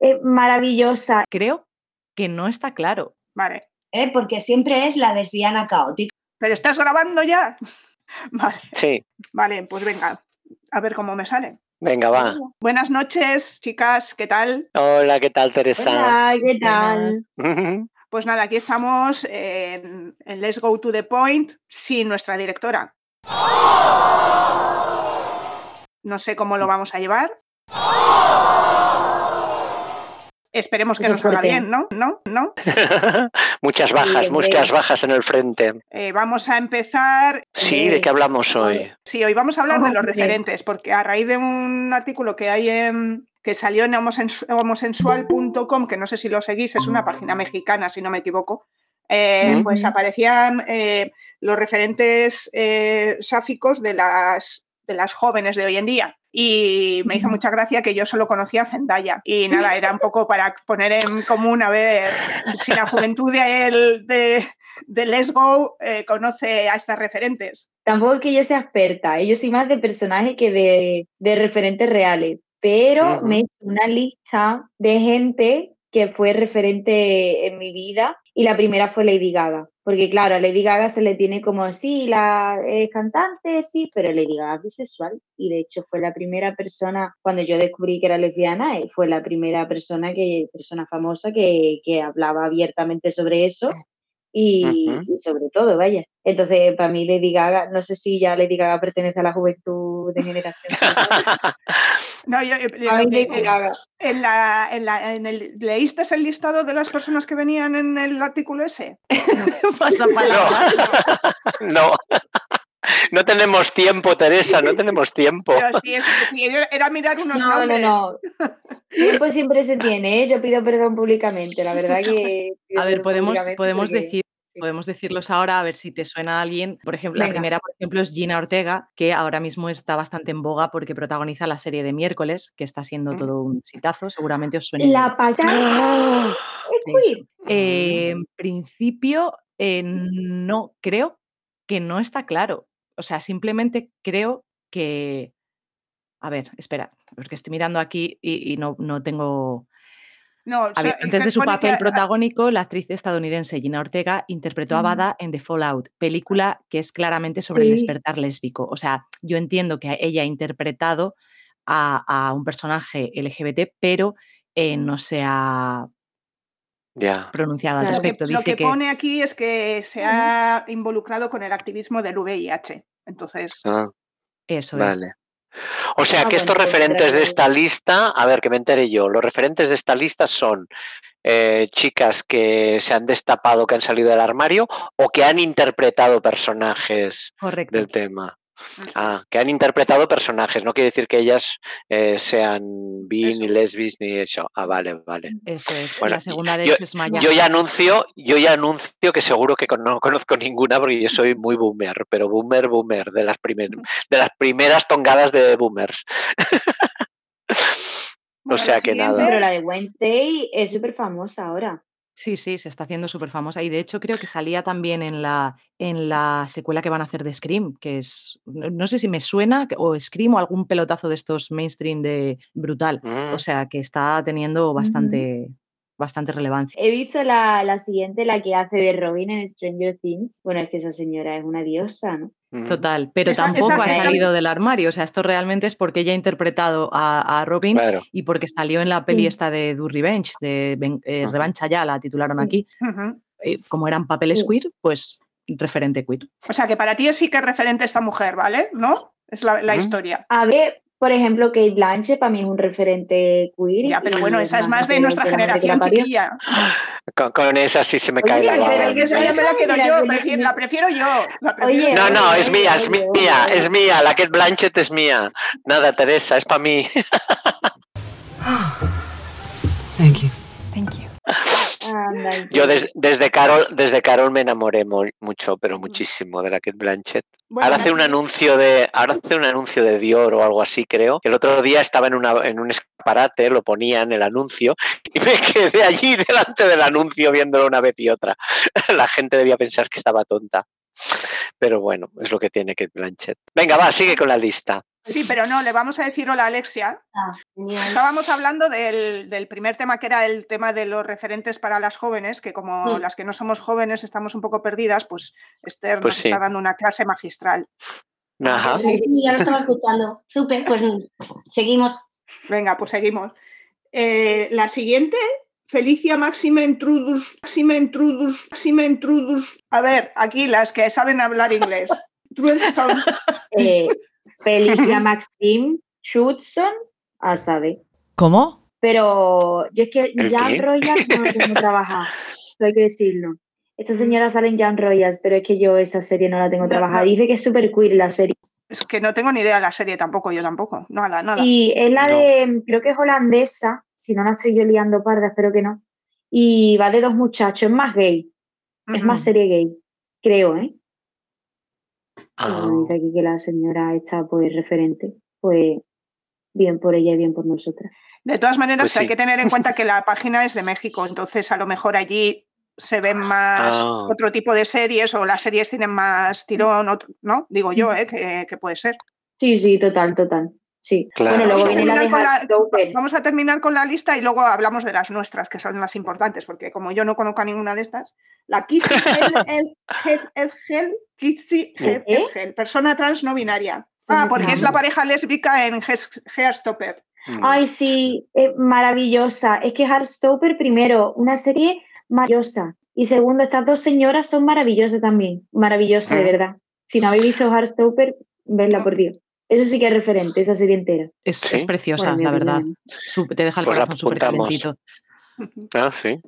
eh, maravillosa. Creo que no está claro. Vale. ¿eh? porque siempre es la lesbiana caótica. ¿Pero estás grabando ya? Vale. Sí, Vale, pues venga, a ver cómo me sale. venga, va. Buenas noches, chicas, ¿qué tal? Hola, ¿qué tal, Teresa? Hola, ¿qué tal? Pues nada, aquí estamos en, en Let's Go to the Point sin nuestra directora. No sé cómo lo vamos a llevar. Esperemos que nos salga bien, ¿no? ¿No? ¿No? muchas bajas, Sí, muchas bajas en el frente. Eh, vamos a empezar. Sí, ¿de qué hablamos hoy? Sí, hoy vamos a hablar de los referentes, porque a raíz de un artículo que hay en, que salió en homosensu- homosensual.com, que no sé si lo seguís, es una página mexicana, si no me equivoco, eh, Mm. pues aparecían eh, los referentes eh, sáficos de las, de las jóvenes de hoy en día. Y me hizo mucha gracia que yo solo conocía a Zendaya. Y nada, era un poco para poner en común, a ver, si la juventud de, el- de, de Let's Go eh, conoce a estas referentes. Tampoco es que yo sea experta, ¿eh? yo soy más de personaje que de, de referentes reales, pero Ujú. me he hecho una lista de gente que fue referente en mi vida y la primera fue Lady Gaga, porque claro, a Lady Gaga se le tiene como, sí, la cantante, sí, pero Lady Gaga es bisexual y de hecho fue la primera persona, cuando yo descubrí que era lesbiana, eh, fue la primera persona, que, persona famosa que, que hablaba abiertamente sobre eso y, y sobre todo, vaya. Entonces, para mí Lady Gaga, no sé si ya Lady Gaga pertenece a la juventud de generación. No, yo, yo- eh, eh, en la, en la- en el, ¿Leíste el listado de las personas que venían en el artículo ese? Pasa palabra. No. No tenemos tiempo, Teresa, no tenemos tiempo. Pero sí, es- sí, era mirar unos No, no, nombres. no. Tiempo siempre se tiene, ¿eh? Yo pido perdón públicamente, la verdad que... A ver, podemos, podemos porque- decir. Podemos decirlos ahora a ver si te suena a alguien. Por ejemplo, la primera, por ejemplo, es Gina Ortega, que ahora mismo está bastante en boga porque protagoniza la serie de miércoles, que está siendo Mm. todo un exitazo. Seguramente os suena. La es queer. Eh, en principio, eh, no creo que no está claro. O sea, simplemente creo que. A ver, espera, porque estoy mirando aquí y, y no, no tengo. No, antes de su papel que- protagónico, la actriz estadounidense Gina Ortega interpretó a. Bada en The Fallout, película que es claramente sobre el despertar lésbico. O sea, yo entiendo que ella ha interpretado a, a un personaje LGBT, pero eh, no se ha pronunciado al Claro. Lo que, respecto. lo que. pone aquí es que se ha involucrado con el activismo del VIH. Entonces, Ah, Eso es. O sea Ah, que estos bueno, pues referentes de esta lista, a ver, que me entere yo, los referentes de esta lista son eh, chicas que se han destapado, que han salido del armario o que han interpretado personajes Correcto. del tema. Ah, que han interpretado personajes, no quiere decir que ellas eh, sean bi, ni lesbis, ni eso. Ah, vale, vale. Eso es. Bueno, la segunda de yo- hecho es Maya. Yo ya anuncio, yo ya anuncio que seguro que con- no conozco ninguna porque yo soy muy boomer, pero boomer, boomer, de las, primer- de las primeras tongadas de boomers. bueno, o sea que nada. Pero la de Wednesday es súper famosa ahora. Sí, sí, se está haciendo súper famosa. Y de hecho creo que salía también en la, en la secuela que van a hacer de Scream, que es, no, sé si me suena, o Scream o algún pelotazo de estos mainstream de brutal. Mm. O sea que está teniendo bastante, bastante relevancia. He visto la, la siguiente, la que hace de Robin en Stranger Things. Bueno, es que esa señora es una diosa, ¿no? Total, pero Esa- tampoco esa- ha esa- salido del armario. O sea, esto realmente es porque ella ha interpretado a, a Robin Claro. y porque salió en la peli esta de Do Revenge, de eh. Revancha ya, la titularon Sí. aquí. Eh, como eran papeles Sí. queer, pues referente queer. O sea que para ti sí que es referente esta mujer, ¿vale? ¿No? Es la, historia. A ver, por ejemplo, Kate Blanchett para mí es un referente queer. Ya, pero bueno, esa es más de nuestra generación, chiquilla. Con, con esa sí se me Oye, cae la baba. es que Esa ya me la quedo Mira, yo, que- prefiero- la prefiero yo. la prefiero Oye, yo. No, no, es mía, es mía, es mía. La Kate Blanchett es mía. Nada, Teresa, es para mí. Thank you. Thank you. Y Yo des- desde Carol, desde Carol me enamoré mu- mucho, pero muchísimo de la Kate Blanchett. Bueno, ahora hace un anuncio de, ahora hace un anuncio de Dior o algo así, creo. El otro día estaba en una, en un escaparate, lo ponían el anuncio, y me quedé allí delante del anuncio viéndolo una vez y otra. La gente debía pensar que estaba tonta. Pero bueno, es lo que tiene Kate Blanchett. Venga, va, sigue con la lista. Sí, pero no, le vamos a decir hola Alexia. Ah. Estábamos hablando del, del primer tema, que era el tema de los referentes para las jóvenes, que como Mm. las que no somos jóvenes estamos un poco perdidas, pues Esther Pues nos sí. está dando una clase magistral. Ajá. Sí, ya lo estaba escuchando. Súper, pues seguimos. Venga, pues seguimos. Eh, la siguiente, Felicia Máxima Intrudus, Máxima Intrudus, Máxima Intrudus. A ver, aquí las que saben hablar inglés. Truenson. Eh, Felicia Maxim Schutson, a saber. ¿Cómo? Pero yo es que ¿El Jan qué? Royals no lo tengo trabajado, hay que decirlo. Esta señora sale en Jan Royals, pero es que yo esa serie no la tengo No, trabajada. Dice que es súper queer la serie. Es que no tengo ni idea de la serie tampoco, yo tampoco. Nada, nada. Sí, es la No. de, creo que es holandesa, si no la estoy yo liando parda, espero que no. Y va de dos muchachos, es más gay, es más serie gay, creo, ¿eh? Ah, Bueno, dice aquí que la señora está pues referente, pues bien por ella y bien por nosotras. De todas maneras, Pues hay que tener en cuenta que la página es de México, entonces a lo mejor allí se ven más Ah. otro tipo de series o las series tienen más tirón, otro- ¿no? Digo yo, ¿eh? que, que puede ser. Sí, sí, total, total. Sí. Claro. Bueno, luego Vamos a viene la de terminar con la- Heartstopper. Vamos a terminar con la lista y luego hablamos de las nuestras, que son las importantes, porque como yo no conozco a ninguna de estas, la Kissy El- Kissy ¿Eh? Persona trans no binaria. Ah, porque es la pareja lésbica en mm. Ay, sí, es maravillosa. Es que Heartstopper, primero, una serie maravillosa. Y segundo, estas dos señoras son maravillosas también. Maravillosa, de Mm. verdad. Si no habéis visto Heartstopper, vedla por Dios. Eso sí que es referente, esa serie entera. Es, Sí. es preciosa, Bueno, la verdad. te deja el Pues corazón súper calentito. Ah, sí.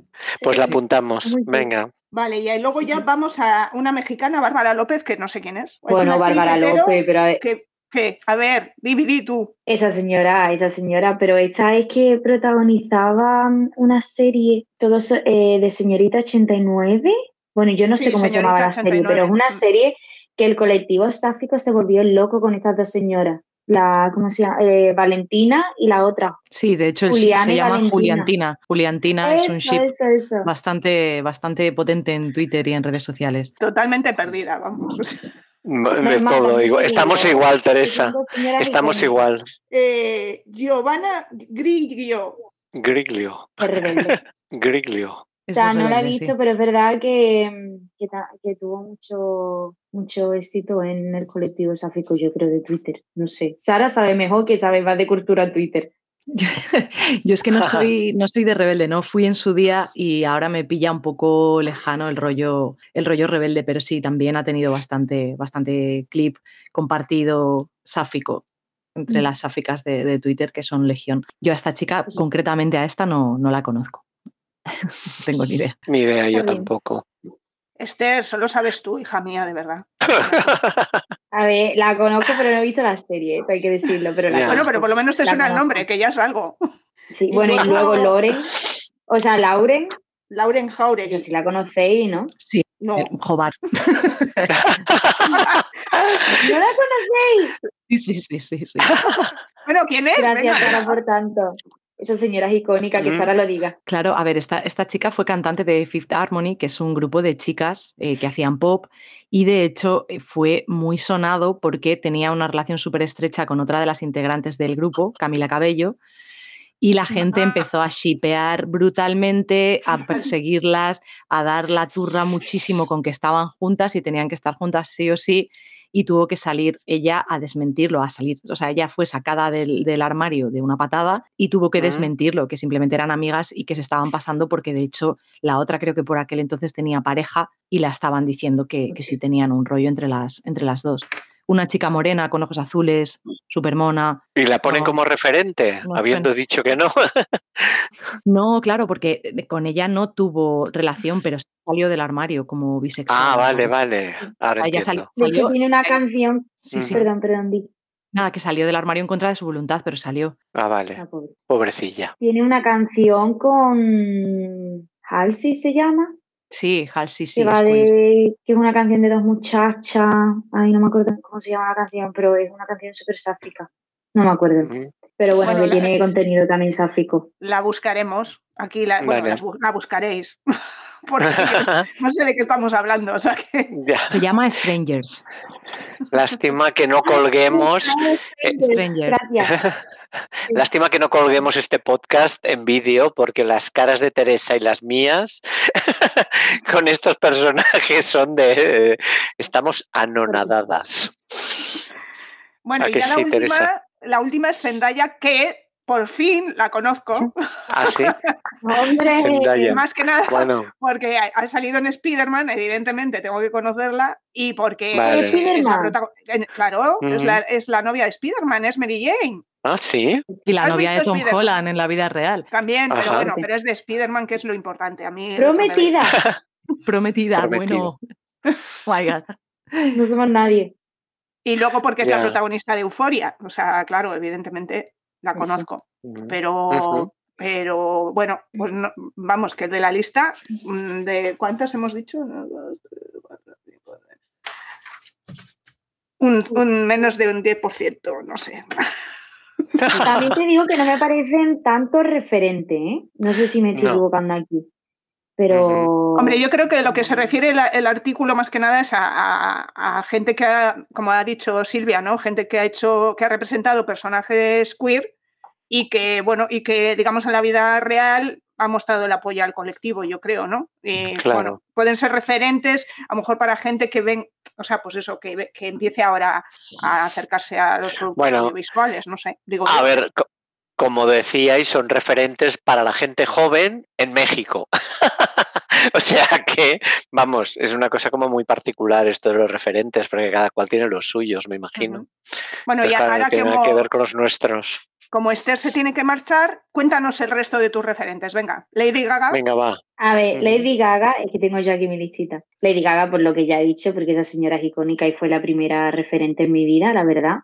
Pues la apuntamos. Venga. Vale, y ahí luego ya vamos a una mexicana, Bárbara López, que no sé quién es. Es Bueno, Bárbara López, pero a- Que, que, a ver, dividí tú. esa señora, esa señora, pero esta es que protagonizaba mm, una serie todos eh, de Señorita 89. Bueno, yo no sé cómo se llamaba la serie, pero es 89. una Mm. serie que el colectivo sáfico se volvió loco con estas dos señoras. La, ¿cómo se llama? Eh, Valentina y la otra. Sí, de hecho el ship Juliana se llama Valentina. Juliantina. Juliantina es un ship eso, eso. bastante, bastante potente en Twitter y en redes sociales. Totalmente perdida, vamos. De todo. igual. te Estamos digo, igual, Teresa. Estamos icónicas. igual. Eh, Giovanna. Griglio. Rebelde. Griglio. O sea, no la he sí. visto, pero es verdad que, que, tuvo mucho, mucho éxito en el colectivo sáfico, yo creo, de Twitter. No sé. Sara sabe mejor que sabe más de cultura en Twitter. Yo es que no soy, no soy de rebelde, no fui en su día y ahora me pilla un poco lejano el rollo, el rollo rebelde, pero sí, también ha tenido bastante, bastante clip compartido sáfico entre Mm. las sáficas de, de Twitter, que son legión. Yo a esta chica, Pues concretamente a esta, no, no la conozco. No tengo ni idea. Ni idea, yo tampoco. Esther, solo sabes tú, hija mía, de verdad. A ver, la conozco, pero no he visto la serie, hay que decirlo, pero la. Bueno, pero por lo menos te La suena el nombre, que ya es algo. Sí, bueno, y luego- Loren, o sea, Lauren, Lauren Jauregui. si la conocéis, ¿no? Sí, No. eh, Jobar. ¿No la conocéis? Sí, sí, sí, sí, sí. Bueno, ¿quién es? Gracias, venga. por tanto. Esa señora es icónica, que Mm. Sara lo diga. Claro, a ver, esta, esta chica fue cantante de Fifth Harmony, que es un grupo de chicas eh, que hacían pop, y de hecho eh, fue muy sonado porque tenía una relación súper estrecha con otra de las integrantes del grupo, Camila Cabello, y la gente Ah. empezó a shipear brutalmente, a perseguirlas, a dar la turra muchísimo con que estaban juntas y tenían que estar juntas sí o sí, y tuvo que salir ella a desmentirlo, a salir, o sea, ella fue sacada del, del armario de una patada y tuvo que Mm. desmentirlo, que simplemente eran amigas y que se estaban pasando porque de hecho la otra creo que por aquel entonces tenía pareja y la estaban diciendo que, que sí tenían un rollo entre las, entre las dos. Una chica morena con ojos azules, súper mona. Y la ponen No. como referente, No, habiendo dicho que no. No, claro, porque de- con ella no tuvo relación, pero sí salió del armario como bisexual. Ah, vale, vale. Ahora Ella entiendo. salió, De hecho, tiene una canción. sí, sí. Perdón, perdón, di. Nada, que salió del armario en contra de su voluntad, pero salió. Ah, Ah, vale. pobre. Pobrecilla. Tiene una canción con Halsey se llama, Sí, Halsey sí. que va de que es una canción de dos muchachas. Ay, no me acuerdo cómo se llama la canción, pero es una canción súper sáfica. No me acuerdo. Pero bueno, Bueno, que la- tiene contenido también sáfico. La buscaremos. Aquí la, bueno, Vale. la buscaréis. porque no sé de qué estamos hablando. O sea que... Se llama Strangers. Lástima que no colguemos. eh, Strangers. Gracias. Lástima que no colguemos este podcast en vídeo porque las caras de Teresa y las mías con estos personajes son de... eh, estamos anonadadas. Bueno, ¿A y ya la última, Teresa? la última es Zendaya, que por fin la conozco. Ah, sí. Hombre. Más que nada Bueno, porque ha salido en Spider-Man, evidentemente tengo que conocerla, y porque Vale. es la claro, es, la, es la novia de Spider-Man, es Mary Jane. Ah, sí. Y la ¿Has novia de Tom Spider-Man? Holland en la vida real. También, pero bueno, pero es de Spider-Man, que es lo importante. A mí prometida. Prometida, Prometido. bueno. Oh my God. No somos nadie. Y luego porque es la protagonista de Euforia. O sea, claro, evidentemente la conozco. Pero, pero bueno, pues no- vamos, que de la lista, mm, ¿de cuántas hemos dicho? Uno, dos, tres, cuatro, cinco, seis. Un, un menos de un 10%, no sé. También te digo que no me parecen tanto referente, ¿eh? No sé si me estoy No. equivocando aquí. Pero. Hombre, yo creo que lo que se refiere el, el artículo más que nada es a, a- a gente que ha, como ha dicho Silvia, ¿no? Gente que ha hecho, que ha representado personajes queer y que, bueno, y que, digamos, en la vida real ha mostrado el apoyo al colectivo, yo creo, ¿no? Y, Claro. bueno, pueden ser referentes, a lo mejor para gente que ven, o sea, pues eso, que, que empiece ahora a acercarse a los productos Bueno. audiovisuales, no sé. Digo A yo. ver, como decíais, son referentes para la gente joven en México. o sea que, vamos, es una cosa como muy particular esto de los referentes, porque cada cual tiene los suyos, me imagino. Bueno, Entonces, y ahora tiene como, nada que ver con los nuestros. como Esther se tiene que marchar, cuéntanos el resto de tus referentes. Venga, Lady Gaga. Venga, va. A ver. Lady Gaga, es que tengo yo aquí mi listita. Lady Gaga, por lo que ya he dicho, porque esa señora es icónica y fue la primera referente en mi vida, la verdad.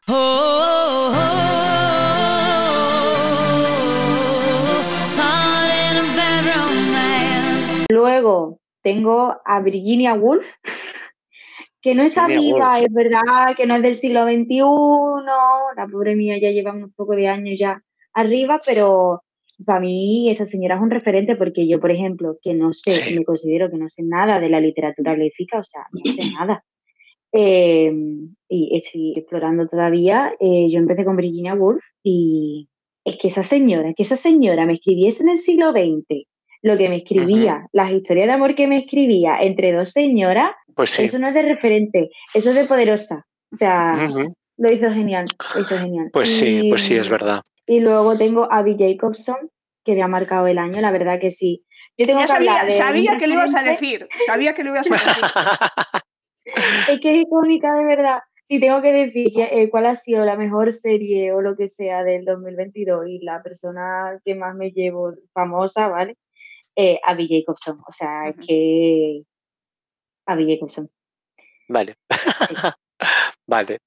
Luego tengo a Virginia Woolf, que no viva, Woolf. es verdad, que no es del siglo XXI, la pobre mía ya lleva unos pocos de años ya arriba, pero para mí esta señora es un referente porque yo, por ejemplo, que no sé, Sí. me considero que no sé nada de la literatura léfica, o sea, no sé nada. Eh, y estoy explorando todavía. eh, yo empecé con Virginia Woolf y es que esa señora, que esa señora me escribiese en el siglo XX lo que me escribía, las historias de amor que me escribía entre dos señoras, Pues sí. eso no es de referente, eso es de poderosa. O sea, lo hizo genial, lo hizo genial. Pues sí, pues sí, es verdad. Y luego tengo a Abby Jacobson, que me ha marcado el año, la verdad que sí. Yo tengo Ya que sabía, de sabía que lo ibas a decir. Sabía que lo ibas a decir. Es que es icónica de verdad. Si tengo que decir eh, cuál ha sido la mejor serie o lo que sea del 2022 y la persona que más me llevo famosa, ¿vale? Eh, Abby Jacobson. O sea, Ujú. es que Abby Jacobson. Vale. vale.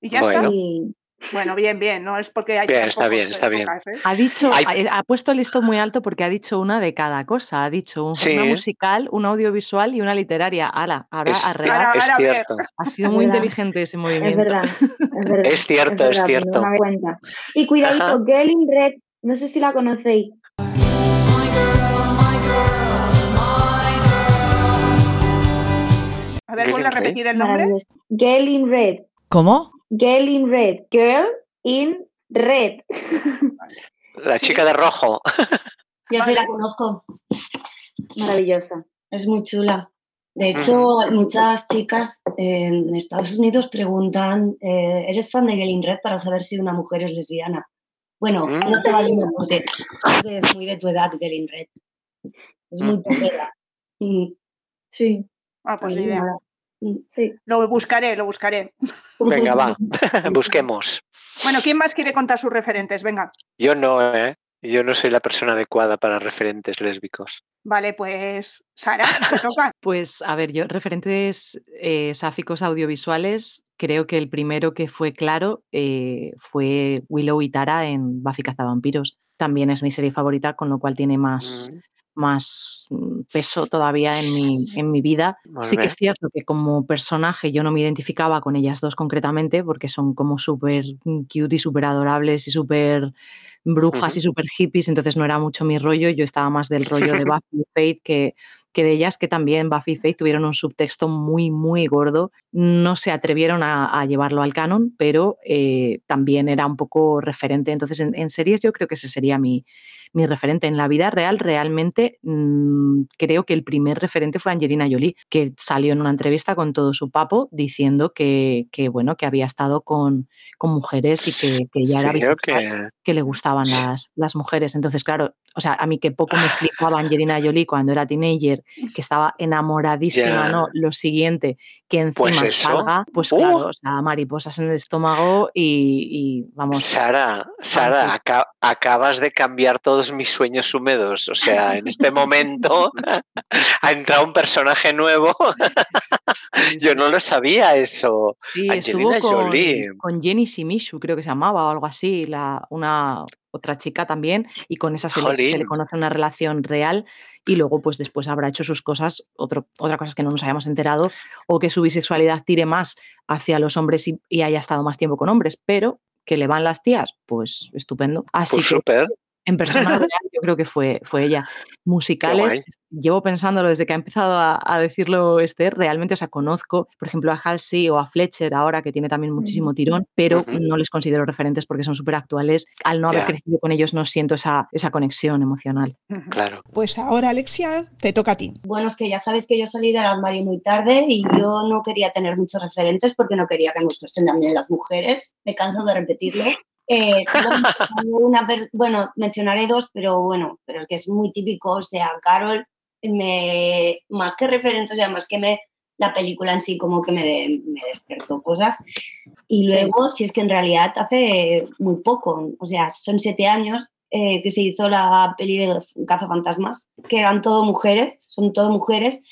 Y ya Bueno. está. Y Bueno, bien, bien. No es porque hay Bien, está bien, está bien. ¿eh? Ha dicho, Hay- ha, ha puesto el listón muy alto porque ha dicho una de cada cosa. Ha dicho un- una Sí. musical, una audiovisual y una literaria. Ala, ahora Es. Ahora- es ahora cierto. Ha sido Es muy verdad. inteligente ese es movimiento. verdad, es verdad. Es cierto, es verdad, cierto. no me. Y cuidadito. Girl in Red, no sé si la conocéis. A ver, Girl vuelve a in Red. repetir el nombre. Girl in Red. ¿Cómo? Girl in Red. Girl in Red. La chica de rojo. Yo sí la Vale. conozco, Maravillosa. es muy chula. De hecho, muchas chicas en Estados Unidos preguntan, eh, ¿eres fan de Gelin Red para saber si una mujer es lesbiana? Bueno, Mm. no te valiendo porque creo que es muy de tu edad, Gelin Red. Es muy Mm. popera. Mm, Sí, Ah, pues idea. Mm. sí. Lo buscaré, lo buscaré. Venga, va. Busquemos. Bueno, ¿quién más quiere contar sus referentes? Venga. Yo no, ¿eh? Yo no soy la persona adecuada para referentes lésbicos. Vale, pues Sara, te toca. Pues a ver, yo referentes eh, sáficos audiovisuales, creo que el primero que fue claro eh, fue Willow y Tara en Buffy Cazavampiros. También es mi serie favorita, con lo cual tiene más, Mm, más mm, peso todavía en mi, en mi vida. Sí que es cierto que como personaje yo no me identificaba con ellas dos concretamente porque son como súper cute y súper adorables y súper brujas y súper hippies, entonces no era mucho mi rollo, yo estaba más del rollo de Buffy Fate que, que de ellas que también Buffy y Faith tuvieron un subtexto muy, muy gordo. No se atrevieron a, llevarlo al canon, pero eh, también era un poco referente. Entonces, en, series yo creo que ese sería mi, mi referente. En la vida real, realmente mm, creo que el primer referente fue Angelina Jolie, que salió en una entrevista con todo su papo diciendo que, que bueno, que había estado con, con mujeres y que, que ya era bisexual, que... le gustaban las, las mujeres. Entonces, claro, o sea, a mí que poco me flipaba Angelina Jolie cuando era teenager, que estaba enamoradísima, ¿no? Lo siguiente, que Pues encima eso. salga, pues ¡Uh! claro, o sea, mariposas en el estómago y, y, vamos. Sara, Sara, aca- acabas de cambiar todos mis sueños húmedos. O sea, en este momento ha entrado un personaje nuevo. Yo no lo sabía eso. Sí, estuvo con, Jolie. con Jenny Simishu, creo que se llamaba o algo así, la, una otra chica también, y con esa se le, se le Jolín. conoce una relación real y luego pues después habrá hecho sus cosas, otro, otra cosa es que no nos hayamos enterado o que su bisexualidad tire más hacia los hombres y, y haya estado más tiempo con hombres, pero que le van las tías, pues estupendo. Así Pues que súper. En persona real yo creo que fue, fue ella. Musicales, llevo pensándolo desde que ha empezado a, a decirlo Esther, realmente, o sea, conozco, por ejemplo, a Halsey o a Fletcher ahora, que tiene también muchísimo tirón, pero no les considero referentes porque son súper actuales. Al no haber crecido con ellos no siento esa, esa conexión emocional. Claro. Pues ahora, Alexia, te toca a ti. Bueno, es que ya sabéis que yo salí del armario muy tarde y yo no quería tener muchos referentes porque no quería que me gustasen también las mujeres. Me canso de repetirlo. Eh, una bueno, mencionaré dos, pero bueno, pero es que es muy típico. O sea, Carol, me, más que referentes, o sea, más que me, la película en sí como que me, de- me despertó cosas. Y luego, si es que en realidad hace muy poco, o sea, son siete años eh, que se hizo la peli de Cazafantasmas, que eran todo mujeres, son todo mujeres,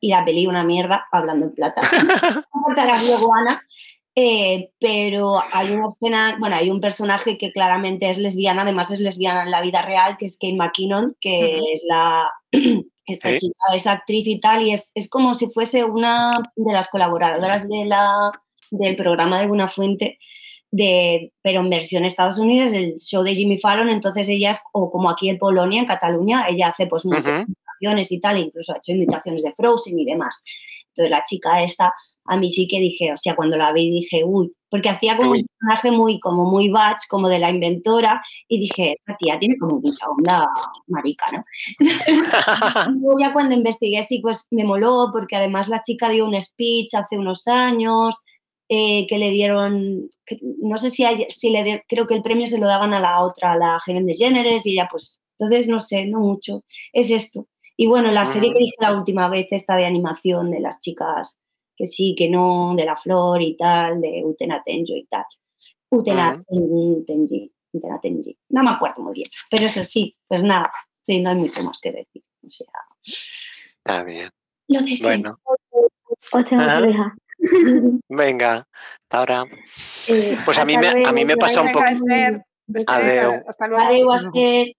y la peli una mierda, hablando en plata. Luego Ana, eh, pero hay una escena, bueno, hay un personaje que claramente es lesbiana, además es lesbiana en la vida real, que es Kate McKinnon, que Ujú. es la, esta Sí. chica, es actriz y tal, y es, es como si fuese una de las colaboradoras de la, del programa de Buenafuente, de, pero en versión Estados Unidos, del show de Jimmy Fallon, entonces ella es, o como aquí en Polonia, en Cataluña, ella hace pues muchas Ujú. imitaciones y tal, incluso ha hecho imitaciones de Frozen y demás. Entonces la chica esta, a mí sí que dije, o sea, cuando la vi dije, uy, porque hacía como Uy. un personaje muy, como muy batch, como de la inventora, y dije, esta tía tiene como mucha onda marica, ¿no? Luego ya cuando investigué sí, pues me moló, porque además la chica dio un speech hace unos años, eh, que le dieron, que- no sé si, hay- si le creo que el premio se lo daban a la otra, a la Helen DeGeneres, y ella pues, entonces no sé, no mucho, es esto. Y bueno, la serie que dije la última vez, esta de animación de las chicas que sí, que no, de la flor y tal, de Utena Tenjo y tal. Utena Tenji, Utena Tenji. No me acuerdo muy bien, pero eso sí, pues nada, sí, no hay mucho más que decir. O sea, Está bien. lo de. Bueno, orejas. venga. Hasta ahora. Eh, Pues a mí me- a mí me pasa un poco- Adeu. hasta luego. Adeu, Esther.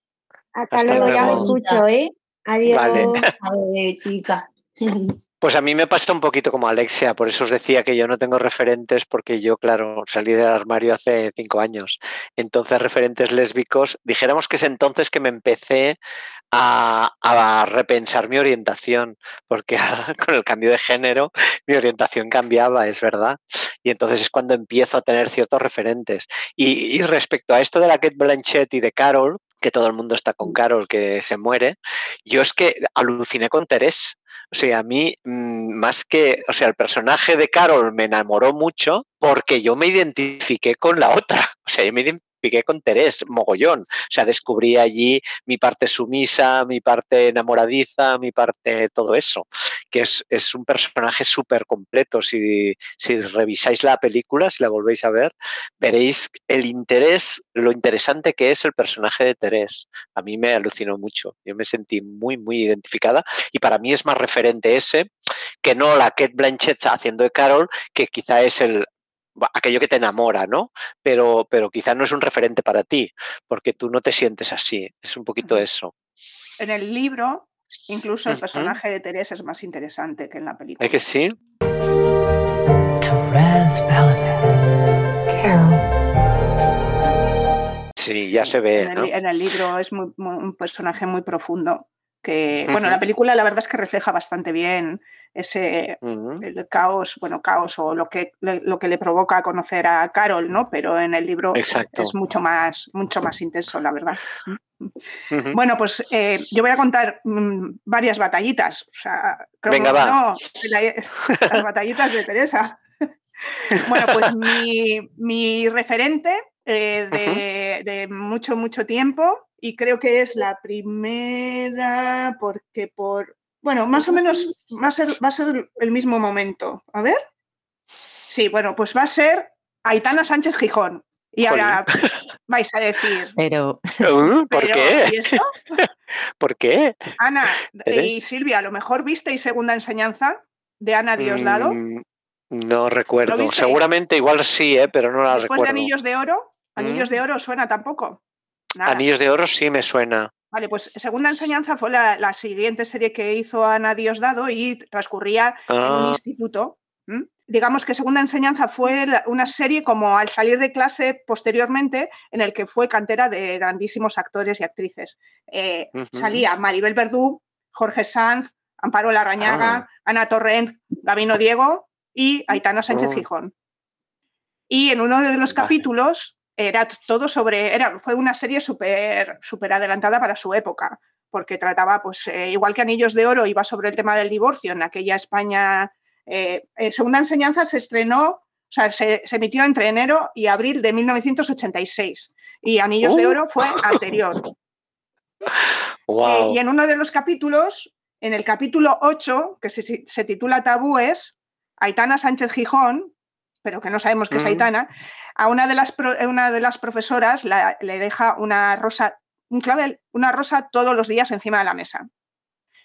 Hasta, Hasta luego, ya luego. escucho, ¿eh? Adiós. Vale. Adeu, chica. Pues a mí me pasa un poquito como Alexia, por eso os decía que yo no tengo referentes porque yo, claro, salí del armario hace cinco años. Entonces, referentes lésbicos, dijéramos que es entonces que me empecé a, repensar mi orientación, porque con el cambio de género mi orientación cambiaba, es verdad. Y entonces es cuando empiezo a tener ciertos referentes. Y, respecto a esto de la Kate Blanchett y de Carol, que todo el mundo está con Carol, que se muere, yo es que aluciné con Teresa. Sea, a mí, mm, más que, o sea, el personaje de Carol me enamoró mucho porque yo me identifiqué con la otra. O sea, yo me identifiqué con Terés, mogollón. O sea, descubrí allí mi parte sumisa, mi parte enamoradiza, mi parte, todo eso. Que es, es un personaje súper completo. Si, revisáis la película, si la volvéis a ver, veréis el interés, lo interesante que es el personaje de Terés. A mí me alucinó mucho. Yo me sentí muy, muy identificada y para mí es más referente ese que no la Kate Blanchett haciendo de Carol, que quizá es el aquello que te enamora, ¿no? Pero, pero quizá no es un referente para ti, porque tú no te sientes así. Es un poquito eso. En el libro, incluso el personaje de Teresa es más interesante que en la película. ¿Es que sí? Sí, ya se ve, en, ¿no? el, en el libro es muy- muy- un personaje muy profundo que, bueno, la película la verdad es que refleja bastante bien ese el caos, bueno, caos o lo que, le- lo que le provoca conocer a Carol, ¿no? Pero en el libro Exacto. es mucho más, mucho más intenso, la verdad. Bueno, pues eh, yo voy a contar mm, varias batallitas. O sea, creo Venga, que va. no, la- las batallitas de Teresa. Bueno, pues mi, mi referente eh, de, de mucho, mucho tiempo, y creo que es la primera, porque por. Bueno, más o menos va a ser, va a ser el mismo momento. A ver. Sí, bueno, pues va a ser Aitana Sánchez Gijón. Y ahora vais a decir. Pero ¿Por "Pero, qué? ¿y esto? ¿Por qué? Ana y. Silvia, a lo mejor visteis segunda enseñanza de Ana Dioslado. Mm, no recuerdo. Seguramente igual sí, ¿eh? pero no la Después recuerdo. de Anillos de Oro. Anillos Mm. de Oro suena tampoco. Nada. Anillos de Oro sí me suena. Vale, pues Segunda Enseñanza fue la, la siguiente serie que hizo Ana Diosdado y transcurría en un Ah, instituto. Digamos que Segunda Enseñanza fue una serie como al salir de clase posteriormente, en el que fue cantera de grandísimos actores y actrices. Eh. Salía Maribel Verdú, Jorge Sanz, Amparo Larrañaga, Ah. Ana Torrent, Gabino Diego y Aitana Sánchez Oh. Gijón. Y en uno de los Vale. capítulos era todo sobre, era, fue una serie súper súper adelantada para su época, porque trataba, pues, eh, igual que Anillos de Oro, iba sobre el tema del divorcio en aquella España. eh, eh, Segunda Enseñanza se estrenó, o sea, se, se emitió entre enero y abril de 1986, y Anillos de Uh. Oro fue anterior. Wow. y en uno de los capítulos, en el capítulo 8, que se, se titula Tabúes, Aitana Sánchez Gijón, pero que no sabemos qué es. Aitana, a una de las, pro- una de las profesoras la- le deja una rosa, un clavel, una rosa todos los días encima de la mesa.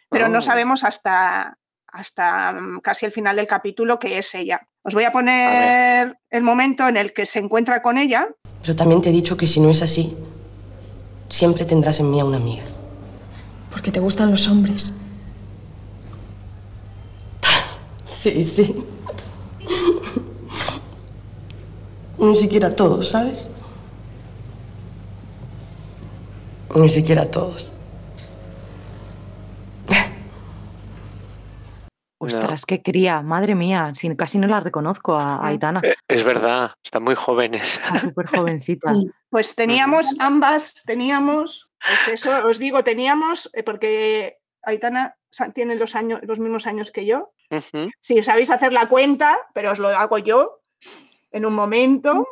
Pero no Oh. sabemos hasta, hasta mm, casi el final del capítulo que es ella. Os voy a poner el momento en el que se encuentra con ella. Pero también te he dicho que si no es así, siempre tendrás en mí a una amiga. Porque te gustan los hombres. Sí, sí. Ni siquiera todos, ¿sabes? Ni siquiera todos. ostras, qué cría, madre mía, si casi no la reconozco a a. Aitana. Eh, Es verdad, están muy jóvenes. Súper jovencita. Pues teníamos ambas, teníamos, pues eso os digo, teníamos, eh, porque Aitana tiene los, años, los mismos años que yo. Si sabéis hacer la cuenta, pero os lo hago yo en un momento,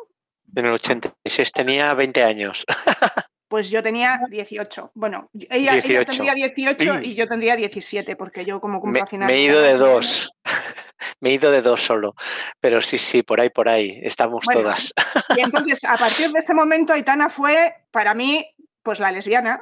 En el 86 tenía 20 años. pues yo tenía 18. Bueno, ella, ella 18. tendría 18 Sí. y yo tendría 17, porque yo como cumplo Me, me he ido de dos. Me he ido de dos solo. Pero sí, sí, por ahí, por ahí. Estamos Bueno, todas. Y entonces, a partir de ese momento, Aitana fue, para mí, pues la lesbiana,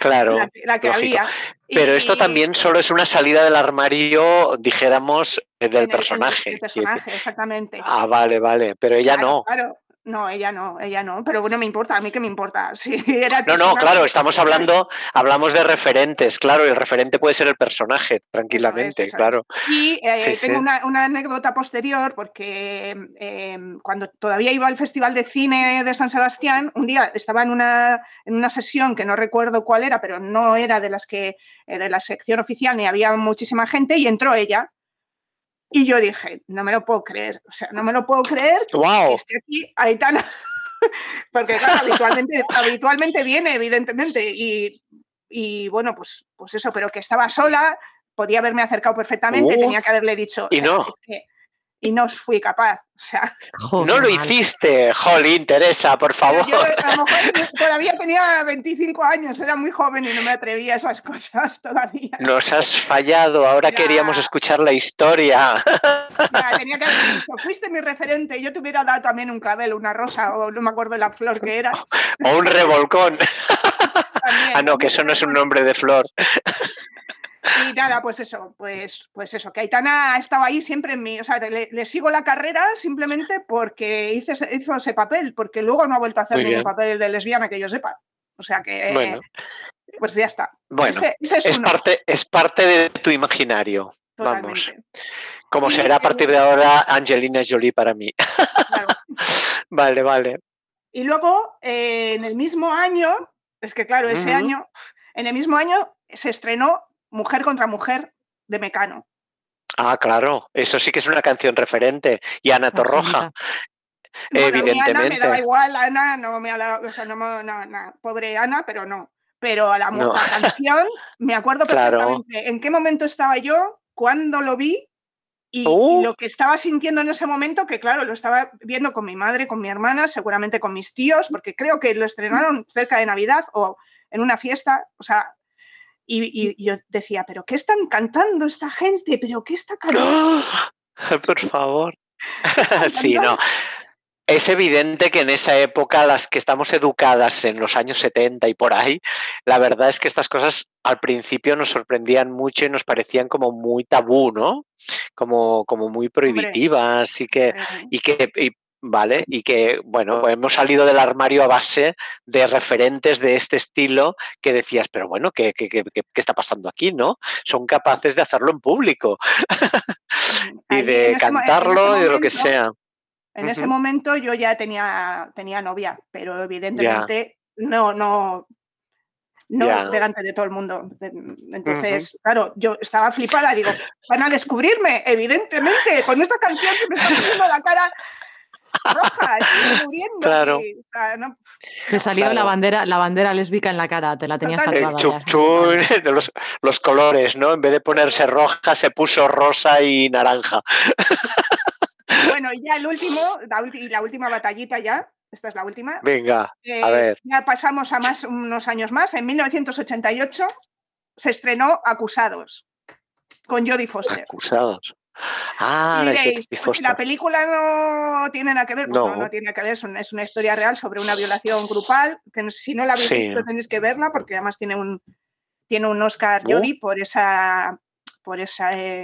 Claro. la, que- la que lógico. había. Pero esto también solo es una salida del armario, dijéramos, eh, del personaje. el personaje, exactamente. Ah, vale, vale. Pero ella Claro, no. Claro, no, ella no, ella no. Pero bueno, me importa, a mí que me importa. Sí, era No, no, claro, estamos hablando, hablamos de referentes, claro, el referente puede ser el personaje, tranquilamente, eso es. claro. Y eh, Sí, sí. tengo Una, una anécdota posterior porque eh, cuando todavía iba al Festival de Cine de San Sebastián, un día estaba en una, en una sesión que no recuerdo cuál era, pero no era de las que eh, de la sección oficial ni había muchísima gente y entró ella. Y yo dije, no me lo puedo creer, o sea, no me lo puedo creer que ¡Wow! esté aquí Aitana. Porque claro, habitualmente, habitualmente viene, evidentemente, y, y, bueno, pues, pues eso, pero que estaba sola, podía haberme acercado perfectamente, Uh, tenía que haberle dicho. y no. es que- y no fui capaz. O sea, Jo, No lo mal. hiciste, jolín, Teresa, por favor. yo a lo mejor todavía tenía 25 años, era muy joven y no me atrevía a esas cosas todavía. Nos has fallado, ahora queríamos escuchar la historia. Ya, tenía que haber dicho, fuiste mi referente, yo te hubiera dado también un clavel, una rosa, o no me acuerdo la flor que era. O un revolcón. también. Ah, no, que eso no es un nombre de flor. Y nada, pues eso, pues, pues eso, que Aitana ha estado ahí siempre en mí. O sea, le, le sigo la carrera simplemente porque hice hizo ese papel, porque luego no ha vuelto a hacer ningún papel de lesbiana que yo sepa. O sea que, Bueno, pues ya está. bueno, ese, ese es, parte, es parte de tu imaginario. Vamos, como será a partir de ahora Angelina Jolie para mí. claro. Vale, vale. Y luego, eh, en el mismo año, es que claro, ese año, en el mismo año se estrenó Mujer contra Mujer de Mecano. Ah, claro, eso sí que es una canción referente. Y Ana Torroja, Bueno, a mí Ana me evidentemente. da igual, Ana, no me ha dado- o sea, no, me- no, no, pobre Ana, pero no. Pero a la, No. la canción, me acuerdo Claro. perfectamente en qué momento estaba yo, cuándo lo vi y, y Uh. lo que estaba sintiendo en ese momento, que claro, lo estaba viendo con mi madre, con mi hermana, seguramente con mis tíos, porque creo que lo estrenaron cerca de Navidad o en una fiesta, o sea, y, y- y yo decía, pero ¿qué están cantando esta gente? ¿Pero qué está cantando? Por favor. Sí, no. Es evidente que en esa época, las que estamos educadas en los años 70 y por ahí, la verdad es que estas cosas al principio nos sorprendían mucho y nos parecían como muy tabú, ¿no? Como, como muy prohibitivas y que, y que y- vale, y que bueno, hemos salido del armario a base de referentes de este estilo que decías, pero bueno, ¿qué, qué, qué- qué- está pasando aquí, no? Son capaces de hacerlo en público y de ese cantarlo y de lo que sea. En ese momento yo ya tenía, tenía novia, pero evidentemente no, no, no delante de todo el mundo. Entonces, claro, yo estaba flipada, digo, van a descubrirme, evidentemente, con esta canción se me está poniendo la cara roja, estoy muriendo. Claro. y, o sea, no- Te salió la bandera, la bandera lésbica en la cara, te la tenías. El tatuada. chup ya. chup, de los, los colores, ¿no? En vez de ponerse roja, se puso rosa y naranja. Bueno, y ya el último, la, ulti- y la última batallita ya, esta es la última. Venga, a Eh, ver. Ya pasamos a más, unos años más. En 1988 se estrenó Acusados con Jodie Foster. Acusados. Ah, Y la diréis, pues la película no tiene nada que ver, pues no, No. no tiene nada que ver, es una, es una historia real sobre una violación grupal, que no- si no la habéis Sí. visto tenéis que verla, porque además tiene un, tiene un Oscar Oh. Jodie por esa, por esa, eh,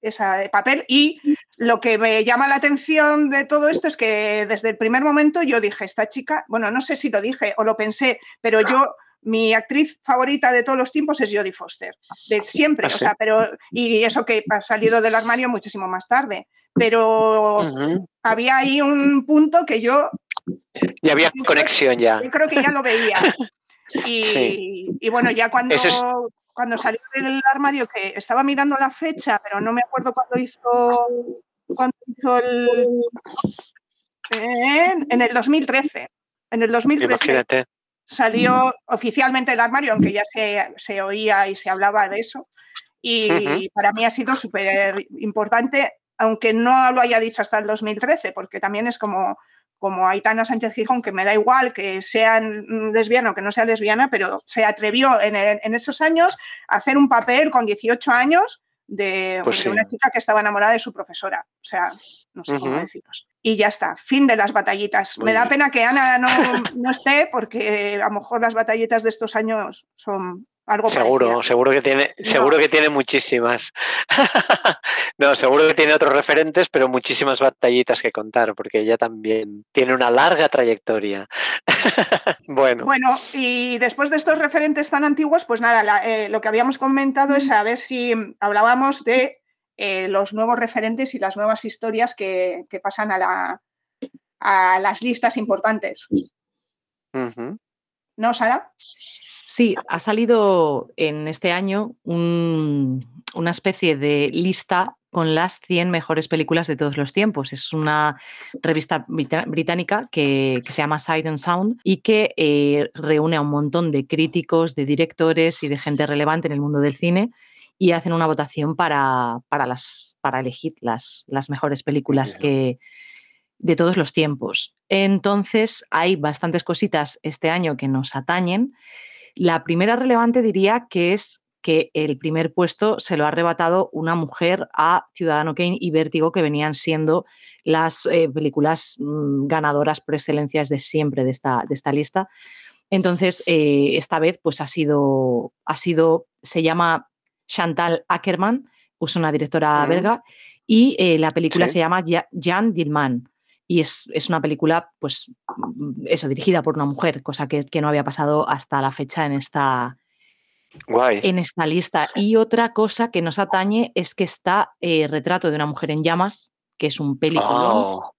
esa papel. Y lo que me llama la atención de todo esto es que desde el primer momento yo dije, esta chica, bueno, no sé si lo dije o lo pensé, pero yo, mi actriz favorita de todos los tiempos es Jodie Foster, de siempre, ¿Ah, o sea, pero, y eso que ha salido del armario muchísimo más tarde, pero había ahí un punto que yo, Ya había yo conexión ya. yo creo que ya lo veía. Y, Sí. y bueno, ya cuando, es- cuando salió del armario, que estaba mirando la fecha, pero no me acuerdo cuándo hizo, cuándo hizo el... En, en el 2013. En el 2013 Imagínate. Salió oficialmente del armario, aunque ya se, se oía y se hablaba de eso. Y para mí ha sido súper importante, aunque no lo haya dicho hasta el 2013, porque también es como, como Aitana Sánchez Gijón, que me da igual que sea lesbiana o que no sea lesbiana, pero se atrevió en, esos años a hacer un papel con 18 años de, Pues de sí. una chica que estaba enamorada de su profesora. O sea, no sé cómo deciros. Y ya está, fin de las batallitas. Muy me da bien. pena que Ana no, no esté porque a lo mejor las batallitas de estos años son algo Seguro, parecidas. seguro que tiene, seguro que tiene muchísimas. no, seguro que tiene otros referentes, pero muchísimas batallitas que contar, porque ella también tiene una larga trayectoria. bueno, Bueno, y después de estos referentes tan antiguos, pues nada, la- eh, lo que habíamos comentado es a ver si hablábamos de eh, los nuevos referentes y las nuevas historias que, que pasan a, la, a las listas importantes. ¿No, Sara? Sí, ha salido en este año un- una especie de lista con las 100 mejores películas de todos los tiempos. Es una revista británica que, que se llama Sight and Sound y que eh, reúne a un montón de críticos, de directores y de gente relevante en el mundo del cine y hacen una votación para, para, las, para elegir las, las mejores películas que, de todos los tiempos. Entonces, hay bastantes cositas este año que nos atañen. La primera relevante diría que es que el primer puesto se lo ha arrebatado una mujer a Ciudadano Kane y Vértigo, que venían siendo las eh, películas mm, ganadoras por excelencia desde siempre de esta, de esta lista. Entonces, eh, esta vez, pues ha sido, ha sido, se llama Chantal Ackerman, es una directora belga, y eh, la película Sí. se llama Ja- Jan Dillman. Y es, es una película, pues, eso, dirigida por una mujer, cosa que, que no había pasado hasta la fecha en esta, guay. en esta lista. Y otra cosa que nos atañe es que está eh, Retrato de una mujer en llamas, que es un peliculón. Oh.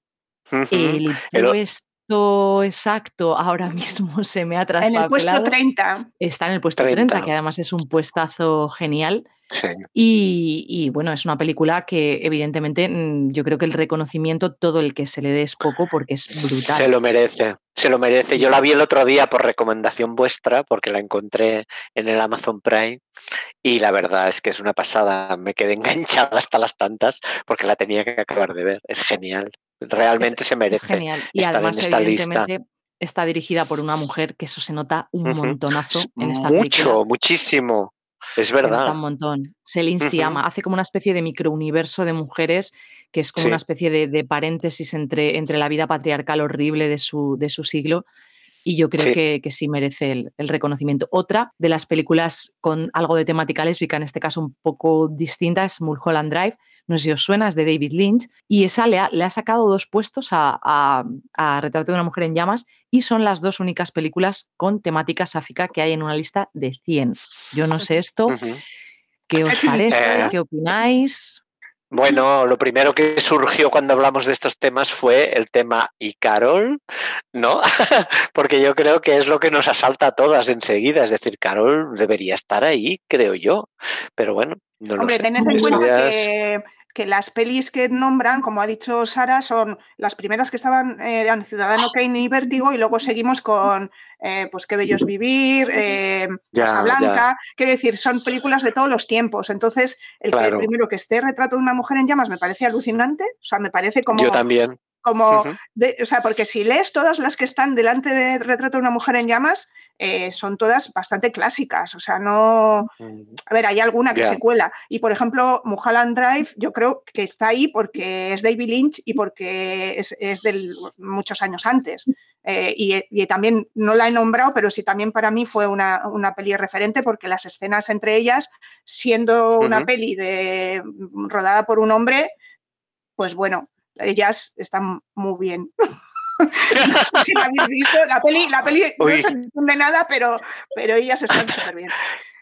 El El puesto exacto ahora mismo se me ha En el puesto traspapelado. 30. Está en el puesto 30, 30. que además es un puestazo genial. Sí. Y, y, bueno, es una película que evidentemente mm, yo creo que el reconocimiento, todo el que se le dé es poco porque es brutal. Se lo merece, se lo merece. Sí. Yo la vi el otro día por recomendación vuestra, porque la encontré en el Amazon Prime, y la verdad es que es una pasada. Me quedé enganchada hasta las tantas, porque la tenía que acabar de ver. Es genial. Realmente Es- se es merece genial. Y estar además, en esta lista. evidentemente, está dirigida por una mujer que eso se nota un montonazo en esta película. Mucho, muchísimo. Es Se nota verdad. un montón. Celine Ujú. Sciamma hace como una especie de microuniverso de mujeres que es como Sí. una especie de, de paréntesis entre, entre la vida patriarcal horrible de su, de su siglo y yo creo Sí. que, que sí merece el, el reconocimiento. Otra de las películas con algo de temática lésbica, en este caso un poco distinta, es Mulholland Drive. No sé si os suena, es de David Lynch y esa le ha, le ha sacado dos puestos a, a- a Retrato de una mujer en llamas y son las dos únicas películas con temática sáfica que hay en una lista de 100. Yo no sé esto. ¿Qué os parece? Eh, ¿Qué opináis? Bueno, lo primero que surgió cuando hablamos de estos temas fue el tema y Carol, ¿no? Porque yo creo que es lo que nos asalta a todas enseguida. Es decir, Carol debería estar ahí, creo yo. Pero bueno, no Hombre, tened en cuenta que, que las pelis que nombran, como ha dicho Sara, son las primeras que estaban eh, eran Ciudadano Kane y Vértigo, y luego seguimos con eh, pues Qué bello es vivir, eh, Ya, Casablanca. Quiero decir, son películas de todos los tiempos. Entonces, el que primero que esté retrato de una mujer en llamas me parece alucinante. O sea, me parece como Yo también. Como, de- o sea, porque si lees todas las que están delante de Retrato de una mujer en llamas, eh, son todas bastante clásicas, o sea, no, a ver, hay alguna que se cuela. Y por ejemplo, Mulholland Drive, yo creo que está ahí porque es David Lynch y porque es, es de muchos años antes. Eh, y, y también no la he nombrado, pero sí también para mí fue una, una peli referente porque las escenas entre ellas, siendo una peli de, rodada por un hombre, pues bueno, ellas están muy bien. no sé si la habéis visto, la peli, la peli no se entiende nada, pero, pero ellas están súper bien.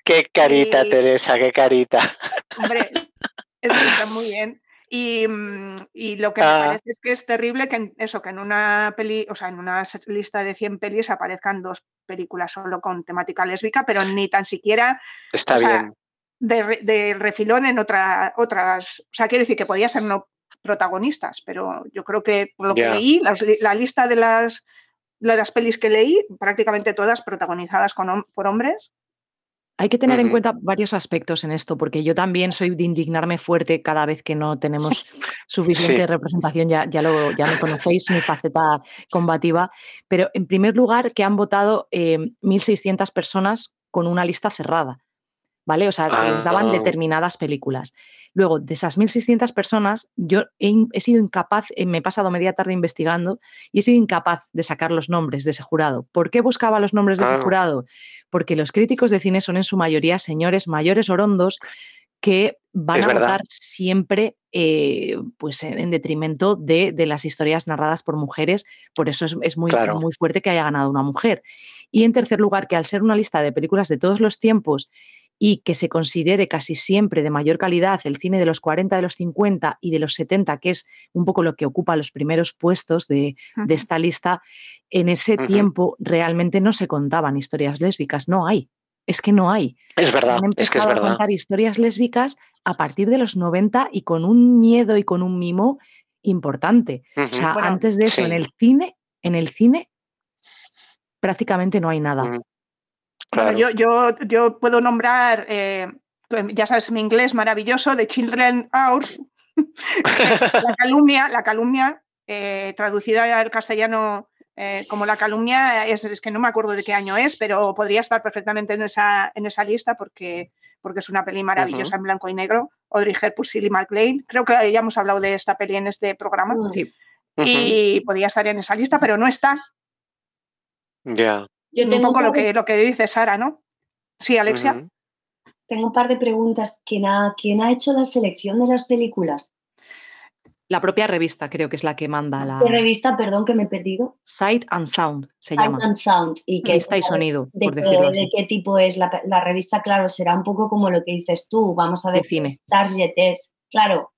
Qué carita, Y- Teresa, qué carita. Hombre, es que está muy bien. Y, mm, y lo que me Ah. parece es que es terrible que en, eso, que en una peli, o sea, en una lista de 100 pelis aparezcan dos películas solo con temática lésbica, pero ni tan siquiera Está sea, bien. de, de refilón en otra, otras. O sea, quiero decir que podía ser no protagonistas, pero yo creo que por lo que leí, las li- la lista de las, de las pelis que leí, prácticamente todas protagonizadas con, por hombres. Hay que tener en cuenta varios aspectos en esto, porque yo también soy de indignarme fuerte cada vez que no tenemos suficiente Sí. representación. Ya, ya, lo, ya me conocéis, mi faceta combativa. Pero en primer lugar, que han votado eh, 1.600 personas con una lista cerrada. ¿Vale? O sea, se les daban Ah. determinadas películas. Luego, de esas 1.600 personas, yo he, sido incapaz, eh, me he pasado media tarde investigando y he sido incapaz de sacar los nombres de ese jurado. ¿Por qué buscaba los nombres de ese Ah. jurado? Porque los críticos de cine son en su mayoría señores mayores orondos que van a verdad. votar siempre eh, pues en, en detrimento de, de las historias narradas por mujeres. Por eso es, es muy, Claro. muy fuerte que haya ganado una mujer. Y en tercer lugar, que al ser una lista de películas de todos los tiempos y que se considere casi siempre de mayor calidad el cine de los 40, de los 50 y de los 70, que es un poco lo que ocupa los primeros puestos de, de esta lista, en ese tiempo realmente no se contaban historias lésbicas, no hay. Es que no hay. Es Se verdad, han es que es empezado a verdad. contar historias lésbicas a partir de los 90 y con un miedo y con un mimo importante. O sea, Bueno, antes de eso, en el cine, en el cine prácticamente no hay nada. Claro. yo, yo, yo puedo nombrar, eh, ya sabes, mi inglés maravilloso, de Children Hours, la calumnia, la calumnia, eh, traducida al castellano eh, como la calumnia, es, es, que no me acuerdo de qué año es, pero podría estar perfectamente en esa, en esa lista porque, porque es una peli maravillosa uh -huh. en blanco y negro. Audrey Hepburn, Silly McLean. Creo que ya hemos hablado de esta peli en este programa. Sí. Uh -huh. Y podría estar en esa lista, pero no está. Ya. Yeah. Un poco lo que, lo que dice Sara, ¿no? Sí, Alexia. Uh -huh. Tengo un par de preguntas. ¿Quién ha, ¿Quién ha hecho la selección de las películas? La propia revista creo que es la que manda la... ¿Qué revista, perdón, que me he perdido? Sight and Sound se Sight llama. and Sound. ¿Y qué, Vista y sonido, de, por qué, decirlo así. ¿De qué tipo es la, la, revista? Claro, será un poco como lo que dices tú. Vamos a ver de cine. Target es, claro,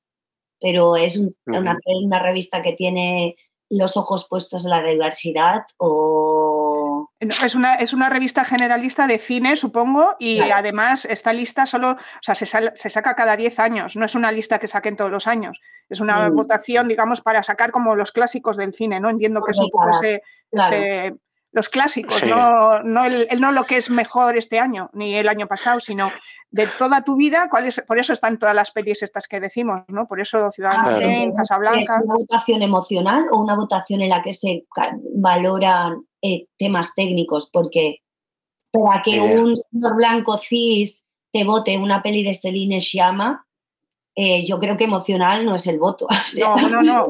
pero es un, Uh -huh. una, una, revista que tiene los ojos puestos en la diversidad o... Es, una, es una revista generalista de cine, supongo, y Claro. además esta lista solo, o sea, se, sal- se saca cada 10 años, no es una lista que saquen todos los años, es una Mm. votación, digamos, para sacar como los clásicos del cine, ¿no? Entiendo que es un poco Décadas, ese, Claro. ese- los clásicos, Sí. no, no, el, el- no lo que es mejor este año, ni el año pasado, sino de toda tu vida, cuál es, por eso están todas las pelis estas que decimos, ¿no? Por eso Ciudadano. Kane, Entonces, Casablanca. ¿Es una votación emocional o una votación en la que se valoran eh, temas técnicos? Porque para que idea. un señor blanco cis te vote una peli de Celine Sciamma, eh, yo creo que emocional no es el voto. o sea, No, no, no.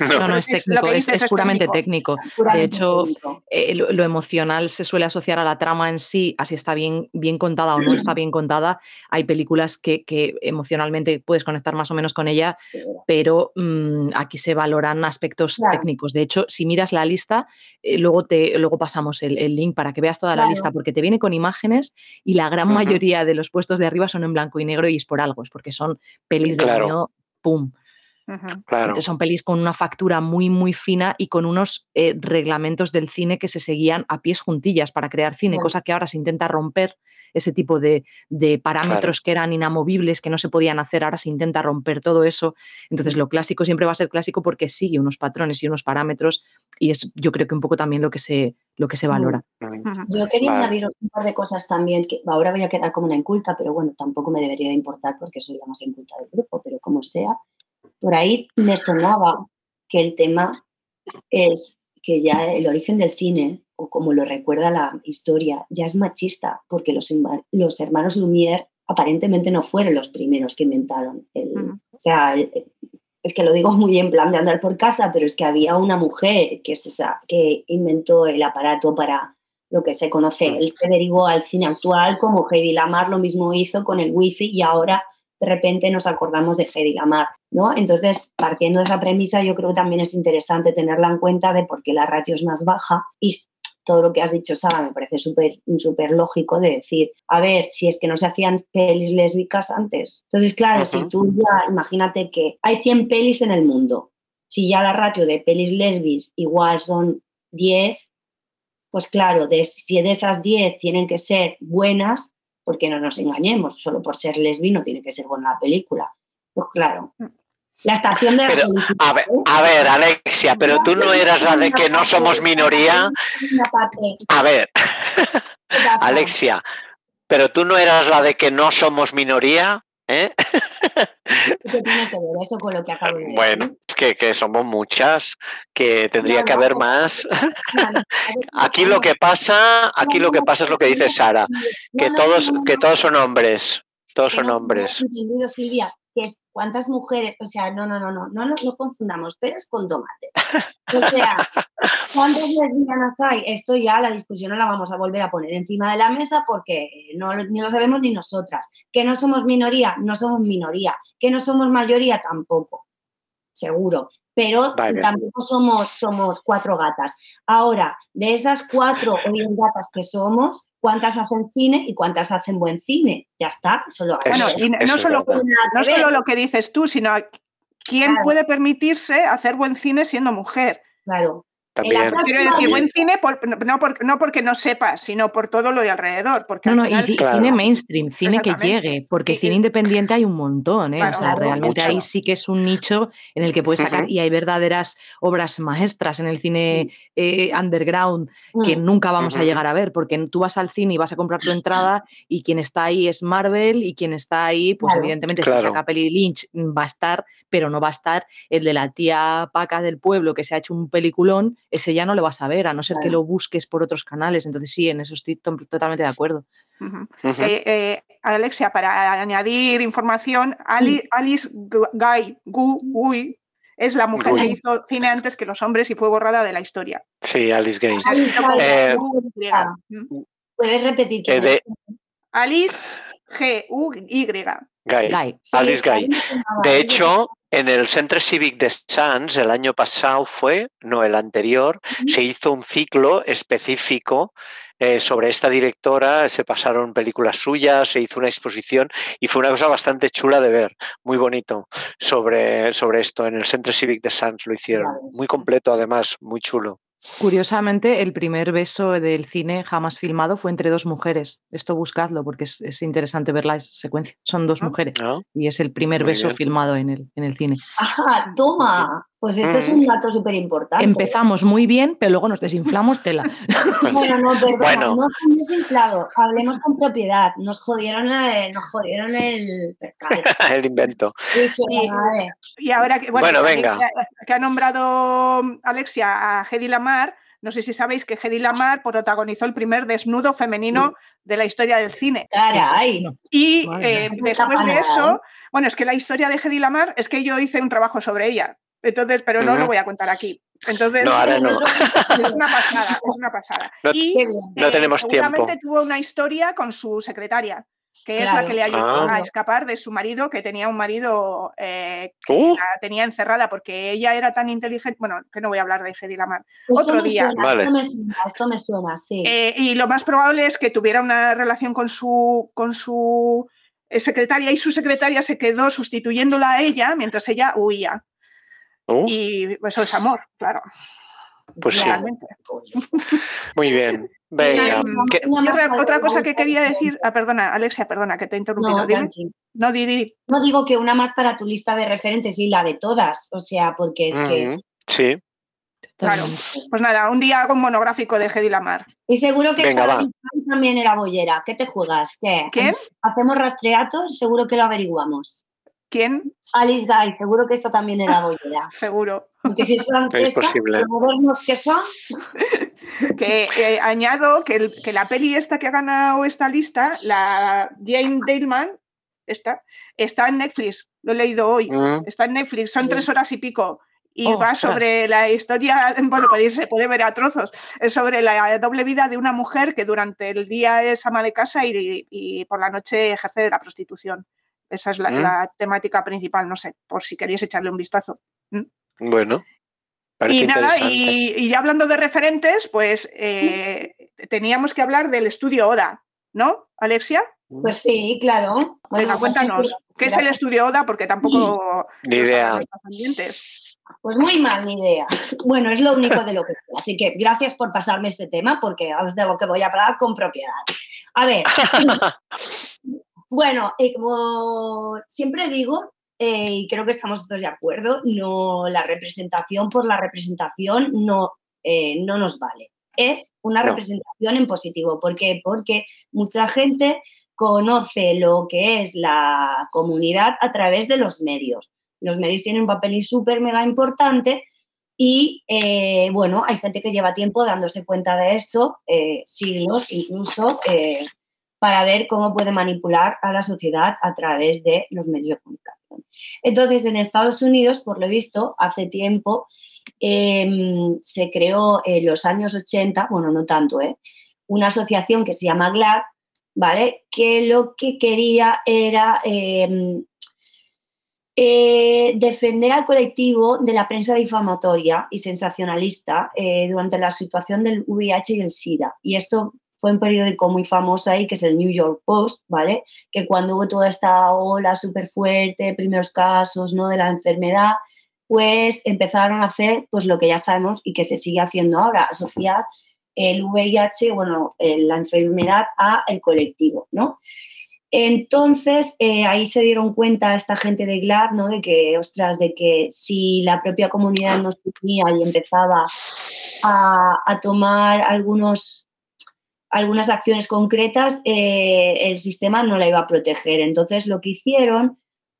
No, no, es técnico, es, dices, es es puramente técnico. técnico. De hecho, técnico. eh, lo, lo emocional se suele asociar a la trama en sí, así está bien, bien contada o no está bien contada. Hay películas que, que emocionalmente puedes conectar más o menos con ella, pero mm, aquí se valoran aspectos Claro. técnicos. De hecho, si miras la lista, eh, luego, te, luego pasamos el, el link para que veas toda la lista, porque te viene con imágenes y la gran mayoría de los puestos de arriba son en blanco y negro y es por algo, es porque son pelis de Claro. año, pum. Claro. Entonces son pelis con una factura muy, muy fina y con unos eh, reglamentos del cine que se seguían a pies juntillas para crear cine, Claro. cosa que ahora se intenta romper ese tipo de, de parámetros que eran inamovibles, que no se podían hacer, ahora se intenta romper todo eso. Entonces lo clásico siempre va a ser clásico porque sigue unos patrones y unos parámetros y es yo creo que un poco también lo que se, lo que se valora. Yo quería Vale. añadir un par de cosas también, que ahora voy a quedar como una inculta, pero bueno, tampoco me debería de importar porque soy la más inculta del grupo, pero como sea, por ahí me sonaba que el tema es que ya el origen del cine, o como lo recuerda la historia, ya es machista, porque los, los hermanos Lumière aparentemente no fueron los primeros que inventaron el... Ujú. O sea, el- es que lo digo muy en plan de andar por casa, pero es que había una mujer que, es esa, que inventó el aparato para lo que se conoce, el que derivó al cine actual, como Heidi Lamar lo mismo hizo con el wifi y ahora de repente nos acordamos de Heidi Lamar, ¿no? Entonces, partiendo de esa premisa, yo creo que también es interesante tenerla en cuenta de por qué la ratio es más baja y todo lo que has dicho, Sara, me parece súper súper lógico de decir, a ver, si es que no se hacían pelis lésbicas antes. Entonces, claro, si tú ya, imagínate que hay 100 pelis en el mundo, si ya la ratio de pelis lesbis igual son 10, pues claro, de, si de esas 10 tienen que ser buenas, porque no nos engañemos, solo por ser lesbi no tiene que ser buena la película. Pues claro. La estación de la Pero, A ver, ¿eh? a ver, Alexia, pero tú no eras la de que no somos minoría. A ver. Alexia, pero tú no eras la de que no somos minoría, ¿eh? ¿Qué tiene que ver eso con lo que acabo de decir? Bueno, que, que somos muchas, que tendría No, que no, haber no. más. Aquí lo que pasa, aquí lo que pasa es lo que dice Sara, que No, no, todos, no, no, que no. todos son hombres, todos son no, hombres. no entendido, Silvia, que es cuántas mujeres, o sea, no, no, no, no, no, no, no confundamos peras con tomate. O sea, ¿cuántas lesbianas hay? Esto ya la discusión no la vamos a volver a poner encima de la mesa porque no, lo- ni lo sabemos ni nosotras. Que no somos minoría, no somos minoría. Que no somos mayoría, tampoco. Seguro. Pero Vale. tampoco somos, somos cuatro gatas. Ahora, de esas cuatro o bien gatas que somos, ¿cuántas hacen cine y cuántas hacen buen cine? Ya está, solo Eso- Bueno, y no- eso no es solo, verdad. no solo lo que dices tú, sino quién Claro. puede permitirse hacer buen cine siendo mujer. Claro. También. Quiero decir, buen cine por- no, por- no porque no sepas, sino por todo lo de alrededor. Porque No, no, y final- ci- Claro. cine mainstream, cine que llegue, porque Sí, cine sí. independiente hay un montón, ¿eh? Claro, o sea, realmente ahí sí que es un nicho en el que puedes sacar, y hay verdaderas obras maestras en el cine eh, underground que Mm. nunca vamos a llegar a ver, porque tú vas al cine y vas a comprar tu entrada y quien está ahí es Marvel y quien está ahí, pues Claro. evidentemente si saca peli Lynch mm, va a estar, pero no va a estar el de la tía Paca del pueblo que se ha hecho un peliculón, ese ya no lo vas a ver, a no ser que lo busques por otros canales. Entonces sí, en eso estoy to- totalmente de acuerdo. Eh, eh, Alexia, para añadir información, Ali- Alice Gu- Guy Gu Gui es la mujer que hizo cine antes que los hombres y fue borrada de la historia. Sí, Alice Gay. Alice Guy. Eh, Gu-Y. ¿Puedes repetir Eh, de-? Alice G-U-Y. Gay. Guy. Sí, Alice Guy. De hecho, En el Centre Civic de Sants, el año pasado fue, no el anterior, se hizo un ciclo específico eh, sobre esta directora, se pasaron películas suyas, se hizo una exposición y fue una cosa bastante chula de ver, muy bonito, sobre, sobre esto. En el Centre Civic de Sants lo hicieron, muy completo además, muy chulo. Curiosamente, el primer beso del cine jamás filmado fue entre dos mujeres. Esto buscadlo porque es, es interesante ver la secuencia. Son dos Ah. mujeres ¿no? y es el primer Muy beso bien. filmado en el, en el cine. Ajá, toma. Pues este es Mm. un dato súper importante. Empezamos muy bien, pero luego nos desinflamos tela. Bueno, no, perdona, Bueno. no fue desinflado. Hablemos con propiedad. Nos jodieron el, nos jodieron el el invento. Sí. Y ahora que, bueno, venga. Que, que ha nombrado Alexia a Hedy Lamar, no sé si sabéis que Hedy Lamar protagonizó el primer desnudo femenino de la historia del cine. caray. Y eh, después de eso, bueno, es que la historia de Hedy Lamar es que yo hice un trabajo sobre ella. Entonces, pero no lo Ujú. voy a contar aquí. Entonces, No, ahora no. es una pasada, es una pasada. No- y. No tenemos seguramente tiempo. tuvo una historia con su secretaria, que es la Claro. que le ayudó Ah. a escapar de su marido, que tenía un marido eh, Uh, la tenía encerrada porque ella era tan inteligente. Bueno, que no voy a hablar de Hedy Lamar. Esto Otro me día. Suena, Vale. Esto me suena, esto me suena, sí. Eh, y lo más probable es que tuviera una relación con su, con su eh, secretaria y su secretaria se quedó sustituyéndola a ella mientras ella huía. Uh, Y eso es amor, claro. pues sí, muy bien. Venga. Una- ¿qué- Una Y otra, cosa que quería de decir, ah, perdona, Alexia, perdona que te he interrumpido. No, Dime. No, di, di. No digo que una más para tu lista de referentes y la de todas, o sea, porque es que... Ujú, Sí, Claro. Pues nada, un día hago un monográfico de Hedy Lamar. Y seguro que Venga, también era bollera. ¿Qué te juegas? ¿Qué? ¿Quién? Hacemos rastreatos, seguro que lo averiguamos. ¿Quién? Alice Guy, seguro que esto también era bollera. Seguro. Porque si es francesa, posible. los modernos que son, Que eh, añado que, el- que la peli esta que ha ganado esta lista, la Jane Daleman, esta, está en Netflix. Lo he leído hoy. Mm, Está en Netflix, son tres horas y pico. Y va Ostras. sobre la historia, bueno, podéis- se puede ver a trozos, es sobre la doble vida de una mujer que durante el día es ama de casa y, y por la noche ejerce de la prostitución. Esa es la, Mm. la temática principal, no sé, por si queréis echarle un vistazo. Bueno, parece Y nada, y, y ya hablando de referentes, pues eh, teníamos que hablar del estudio ODA, ¿no, Alexia? pues sí, claro. Venga, Bueno, cuéntanos, ¿qué es el estudio ODA? Porque tampoco Ni idea. Pues muy mal ni idea. Bueno, es lo único de lo que sé. Así que gracias por pasarme este tema, porque es de lo que voy a hablar con propiedad. A ver, bueno, eh, como siempre digo, eh, y creo que estamos todos de acuerdo, no la representación por la representación no, eh, no nos vale. Es una No. representación en positivo. ¿Por qué? Porque mucha gente conoce lo que es la comunidad a través de los medios. Los medios tienen un papel súper mega importante y, eh, bueno, hay gente que lleva tiempo dándose cuenta de esto, eh, siglos incluso, para ver cómo puede manipular a la sociedad a través de los medios de comunicación. Entonces, en Estados Unidos, por lo visto, hace tiempo em, se creó en los años 80, bueno, no tanto, ¿eh? una asociación que se llama GLAD, ¿vale? Que lo que quería era em, eh, defender al colectivo de la prensa difamatoria y sensacionalista eh, durante la situación del VIH y el SIDA. Y esto fue un periódico muy famoso ahí, que es el New York Post, ¿vale? Que cuando hubo toda esta ola súper fuerte, primeros casos, ¿no? De la enfermedad, pues empezaron a hacer pues lo que ya sabemos y que se sigue haciendo ahora, asociar el VIH, bueno, la enfermedad a el colectivo, ¿no? Entonces, eh, ahí se dieron cuenta esta gente de GLAD, ¿no? De que, ostras, de que si la propia comunidad no se unía y empezaba a, a tomar algunos, algunas acciones concretas, eh, el sistema no la iba a proteger. Entonces, lo que hicieron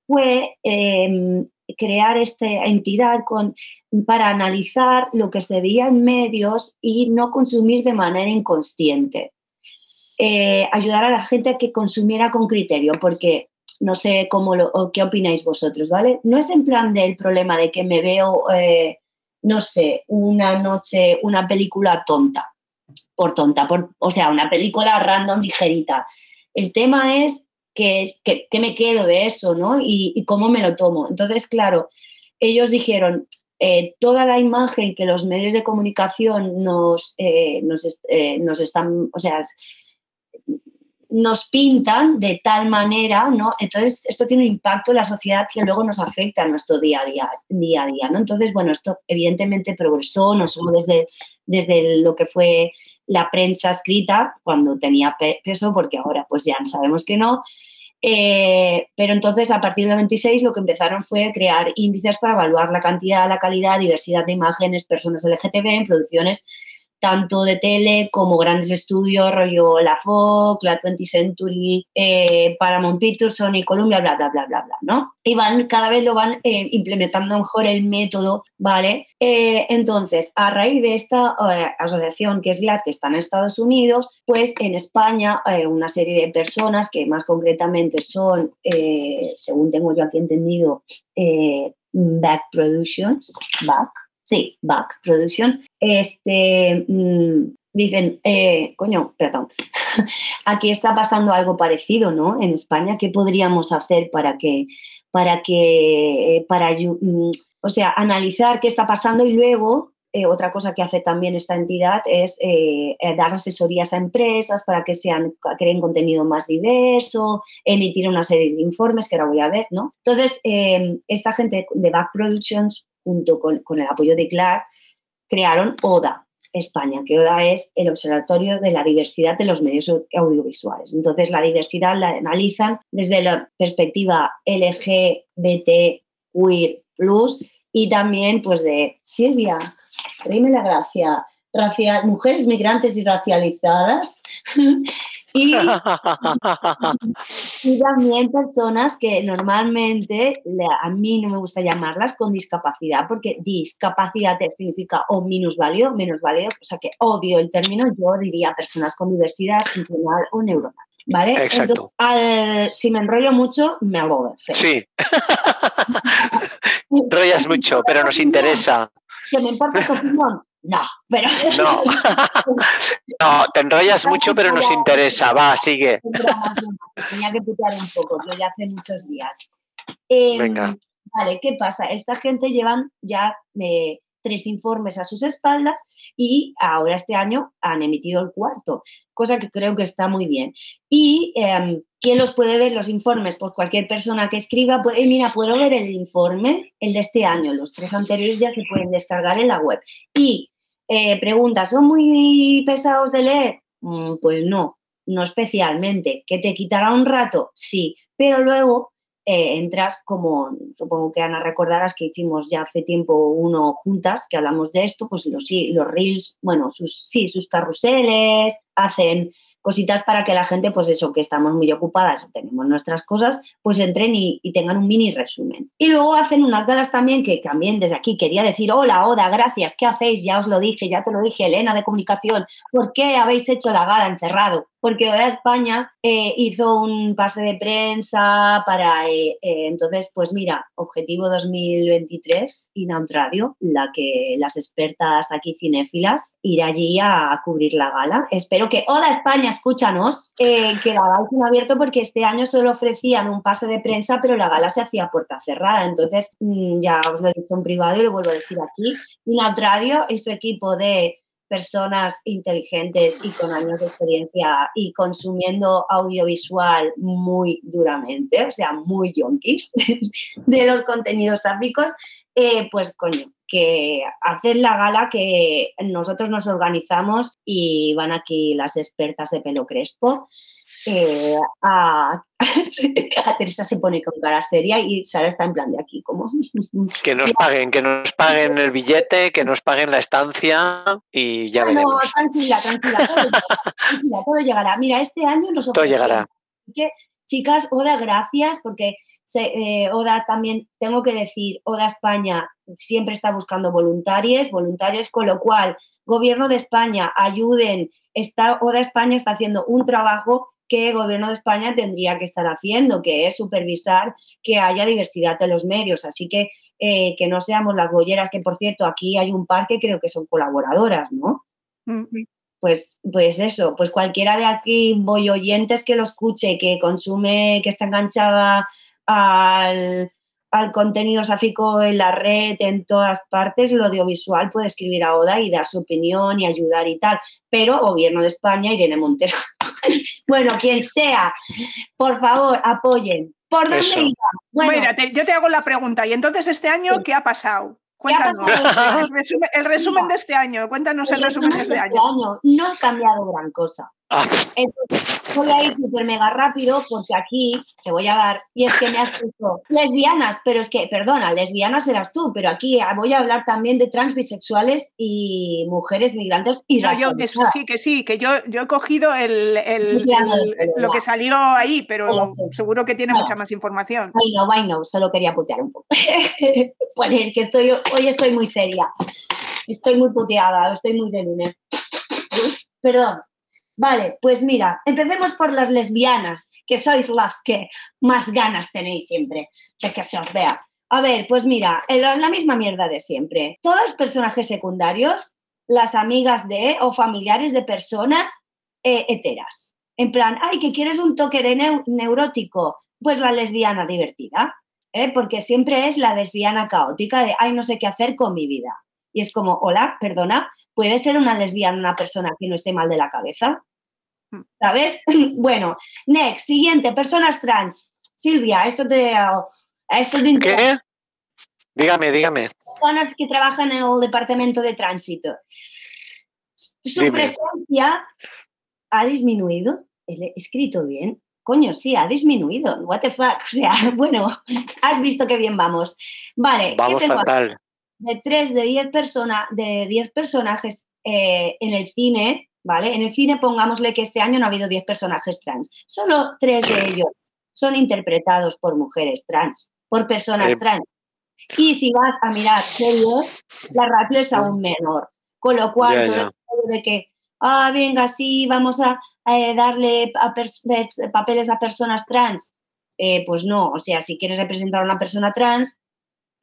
fue eh, crear esta entidad con, para analizar lo que se veía en medios y no consumir de manera inconsciente. Eh, ayudar a la gente a que consumiera con criterio, porque no sé cómo lo, qué opináis vosotros, ¿vale? No es en plan del problema de que me veo, eh, no sé, una noche, una película tonta, por tonta, por, o sea, una película random ligerita. El tema es que, que, que me quedo de eso, ¿no? Y, cómo me lo tomo. Entonces, claro, ellos dijeron, eh, toda la imagen que los medios de comunicación nos, eh, nos, eh, nos están, o sea, nos pintan de tal manera, ¿no? Entonces, esto tiene un impacto en la sociedad que luego nos afecta a nuestro día a día, día, a día ¿no? Entonces, bueno, esto evidentemente progresó, no solo desde, desde lo que fue la prensa escrita, cuando tenía pe- peso, porque ahora pues ya sabemos que no, eh, pero entonces, a partir del 26, lo que empezaron fue crear índices para evaluar la cantidad, la calidad, diversidad de imágenes, personas LGTB en producciones tanto de tele como grandes estudios, rollo La Fox, la 20th Century, eh, Paramount Pictures, Sony, Columbia, bla, bla, bla, bla, bla, ¿no? Y van, cada vez lo van eh, implementando mejor el método, ¿vale? Eh, entonces, a raíz de esta asociación que es GLAD, que está en Estados Unidos, pues en España una serie de personas que más concretamente son, según tengo yo aquí entendido, Back Productions, Back, sí, Back Productions, este, mm, dicen, eh, coño, perdón, aquí está pasando algo parecido, ¿no? En España, ¿qué podríamos hacer para que, para que, eh, para, mm, o sea, analizar qué está pasando y luego eh, otra cosa que hace también esta entidad es dar asesorías a empresas para que sean, creen contenido más diverso, emitir una serie de informes que ahora voy a ver, ¿no? Entonces, esta gente de Back Productions, junto con, con el apoyo de Clark, crearon ODA España, que ODA es el Observatorio de la Diversidad de los Medios Audiovisuales. Entonces, la diversidad la analizan desde la perspectiva LGBT, queer, plus y también, pues, de Silvia, dime la gracia, racial, mujeres migrantes y racializadas. y y también personas que normalmente a mí no me gusta llamarlas con discapacidad, porque discapacidad significa o minusválido, menosválido, o sea que odio el término, yo diría personas con diversidad funcional o neuronal. ¿Vale? Exacto. Entonces, al- si me enrollo mucho, me lo Sí. Enrollas mucho, pero nos interesa. ¿Que me importa tu opinión? No, pero. No. No, te enrollas mucho, pero nos interesa. Va, sigue. Tenía que putear un poco, que ya hace muchos días. Em, Venga. Vale, ¿qué pasa? Esta gente llevan ya eh, tres informes a sus espaldas y ahora este año han emitido el cuarto, cosa que creo que está muy bien. ¿Y em, quién los puede ver los informes? Pues cualquier persona que escriba, puede, mira, puedo ver el informe, el de este año, los tres anteriores ya se pueden descargar en la web. Y eh, pregunta, ¿son muy pesados de leer? Mm, pues no, no especialmente. ¿Que te quitará un rato? Sí, pero luego eh, entras como, supongo que Ana recordarás que hicimos ya hace tiempo uno juntas, que hablamos de esto, pues los, los reels, bueno, sus, sí, sus carruseles, hacen cositas para que la gente, pues eso, que estamos muy ocupadas o tenemos nuestras cosas, pues entren y, y tengan un mini resumen. Y luego hacen unas galas también, que también desde aquí quería decir, hola, Oda, gracias, ¿qué hacéis? Ya os lo dije, ya te lo dije, Elena de Comunicación, ¿por qué habéis hecho la gala encerrado? Porque Oda España eh, hizo un pase de prensa para, eh, eh, entonces, pues mira, objetivo 2023, Inaut Radio, la que las expertas aquí cinéfilas, ir allí a cubrir la gala. Espero que Oda España, escúchanos, eh, que la hagáis en abierto porque este año solo ofrecían un pase de prensa, pero la gala se hacía puerta cerrada. Entonces, mm, ya os lo he dicho en privado y lo vuelvo a decir aquí. Inaut Radio y su equipo de personas inteligentes y con años de experiencia y consumiendo audiovisual muy duramente, o sea, muy yonkis de los contenidos sáficos, eh, pues coño, que hacer la gala que nosotros nos organizamos y van aquí las expertas de pelo crespo. eh, a, a Teresa se pone con cara seria y Sara está en plan de aquí, como Que nos paguen, que nos paguen el billete, que nos paguen la estancia y ya Ah, no, veremos. tranquila, tranquila, todo llegará, tranquila, todo llegará. Mira, este año nos Todo llegará. Que, chicas, Oda, gracias, porque se, eh, Oda también, tengo que decir, Oda España siempre está buscando voluntarios, voluntarios, con lo cual, Gobierno de España, ayuden, está, Oda España está haciendo un trabajo que el Gobierno de España tendría que estar haciendo, que es supervisar que haya diversidad en los medios. Así que eh, que no seamos las bolleras, que por cierto, aquí hay un par que creo que son colaboradoras, ¿no? Pues, pues eso, pues cualquiera de aquí voy oyentes que lo escuche, que consume, que está enganchada al, al contenido sáfico en la red, en todas partes, lo audiovisual puede escribir a Oda y dar su opinión y ayudar y tal. Pero Gobierno de España, Irene Montero, bueno, quien sea, por favor, apoyen. ¿Por dónde Eso. iba? Bueno, Mira, te- yo te hago la pregunta. ¿Y entonces este año Sí. qué ha pasado? ¿Qué ha Cuéntanos. pasado? El resumen, el resumen de este año. Cuéntanos el resumen de este año. no ha cambiado gran cosa. Entonces, voy a ir súper mega rápido porque aquí te voy a dar, y es que me has puesto lesbianas, pero es que, perdona, lesbianas eras tú, pero aquí voy a hablar también de trans, bisexuales y mujeres migrantes y No, yo, sí, que sí, que yo, yo he cogido el, el- lo que salió ahí, pero seguro que tiene mucha más información. Ay, no, ay, no, solo quería putear un poco. Poner que estoy, hoy estoy muy seria. Estoy muy puteada, estoy muy de lunes. Perdón. Vale, pues mira, empecemos por las lesbianas, que sois las que más ganas tenéis siempre de que se os vea. A ver, pues mira, la misma mierda de siempre. Todos los personajes secundarios, las amigas de o familiares de personas eh, heteras. En plan, ay, que quieres un toque de neu- neurótico, pues la lesbiana divertida, ¿eh? porque siempre es la lesbiana caótica de, ay, no sé qué hacer con mi vida. Y es como, hola, perdona, ¿puede ser una lesbiana una persona que no esté mal de la cabeza? Mm. ¿Sabes? bueno, next, siguiente, personas trans. Silvia, esto te, esto te interesa. ¿Qué? Dígame, dígame. Personas que trabajan en el departamento de tránsito. Su Dime. presencia ha disminuido. He escrito bien. Coño, sí, ha disminuido. What the fuck. O sea, bueno, has visto qué bien vamos. Vale, ¿qué Vamos aquí? fatal. De 3 de 10 personas de 10 personajes eh, en el cine, ¿vale? En el cine pongámosle que este año no ha habido 10 personajes trans. Solo 3 de ellos son interpretados por mujeres trans, por personas Eh. trans. Y si vas a mirar series, la ratio es aún menor. Con lo cual, Ya, todo ya. este rollo de que, ah, venga, sí, vamos a eh, darle a papeles a personas trans, eh, pues no. O sea, si quieres representar a una persona trans,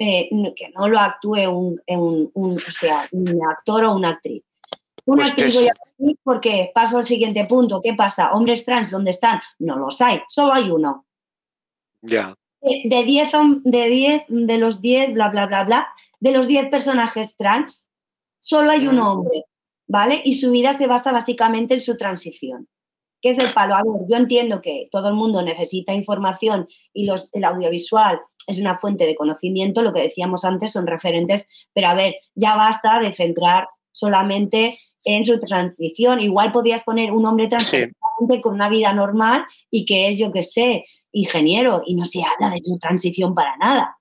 eh, que no lo actúe un, un- un- o sea, un actor o una actriz. Una Pues actriz voy a decir porque paso al siguiente punto. ¿Qué pasa? ¿Hombres trans dónde están? No los hay, solo hay uno. Ya. Eh, De 10 hom- de 10 de los 10, bla, bla, bla, bla, de los 10 personajes trans, solo hay un hombre, ¿vale? Y su vida se basa básicamente en su transición. ¿Qué es el palo? A ver, yo entiendo que todo el mundo necesita información y los, el audiovisual es una fuente de conocimiento, lo que decíamos antes son referentes, pero a ver, ya basta de centrar solamente en su transición. Igual podrías poner un hombre trans Sí. con una vida normal y que es, yo qué sé, ingeniero y no se habla de su transición para nada.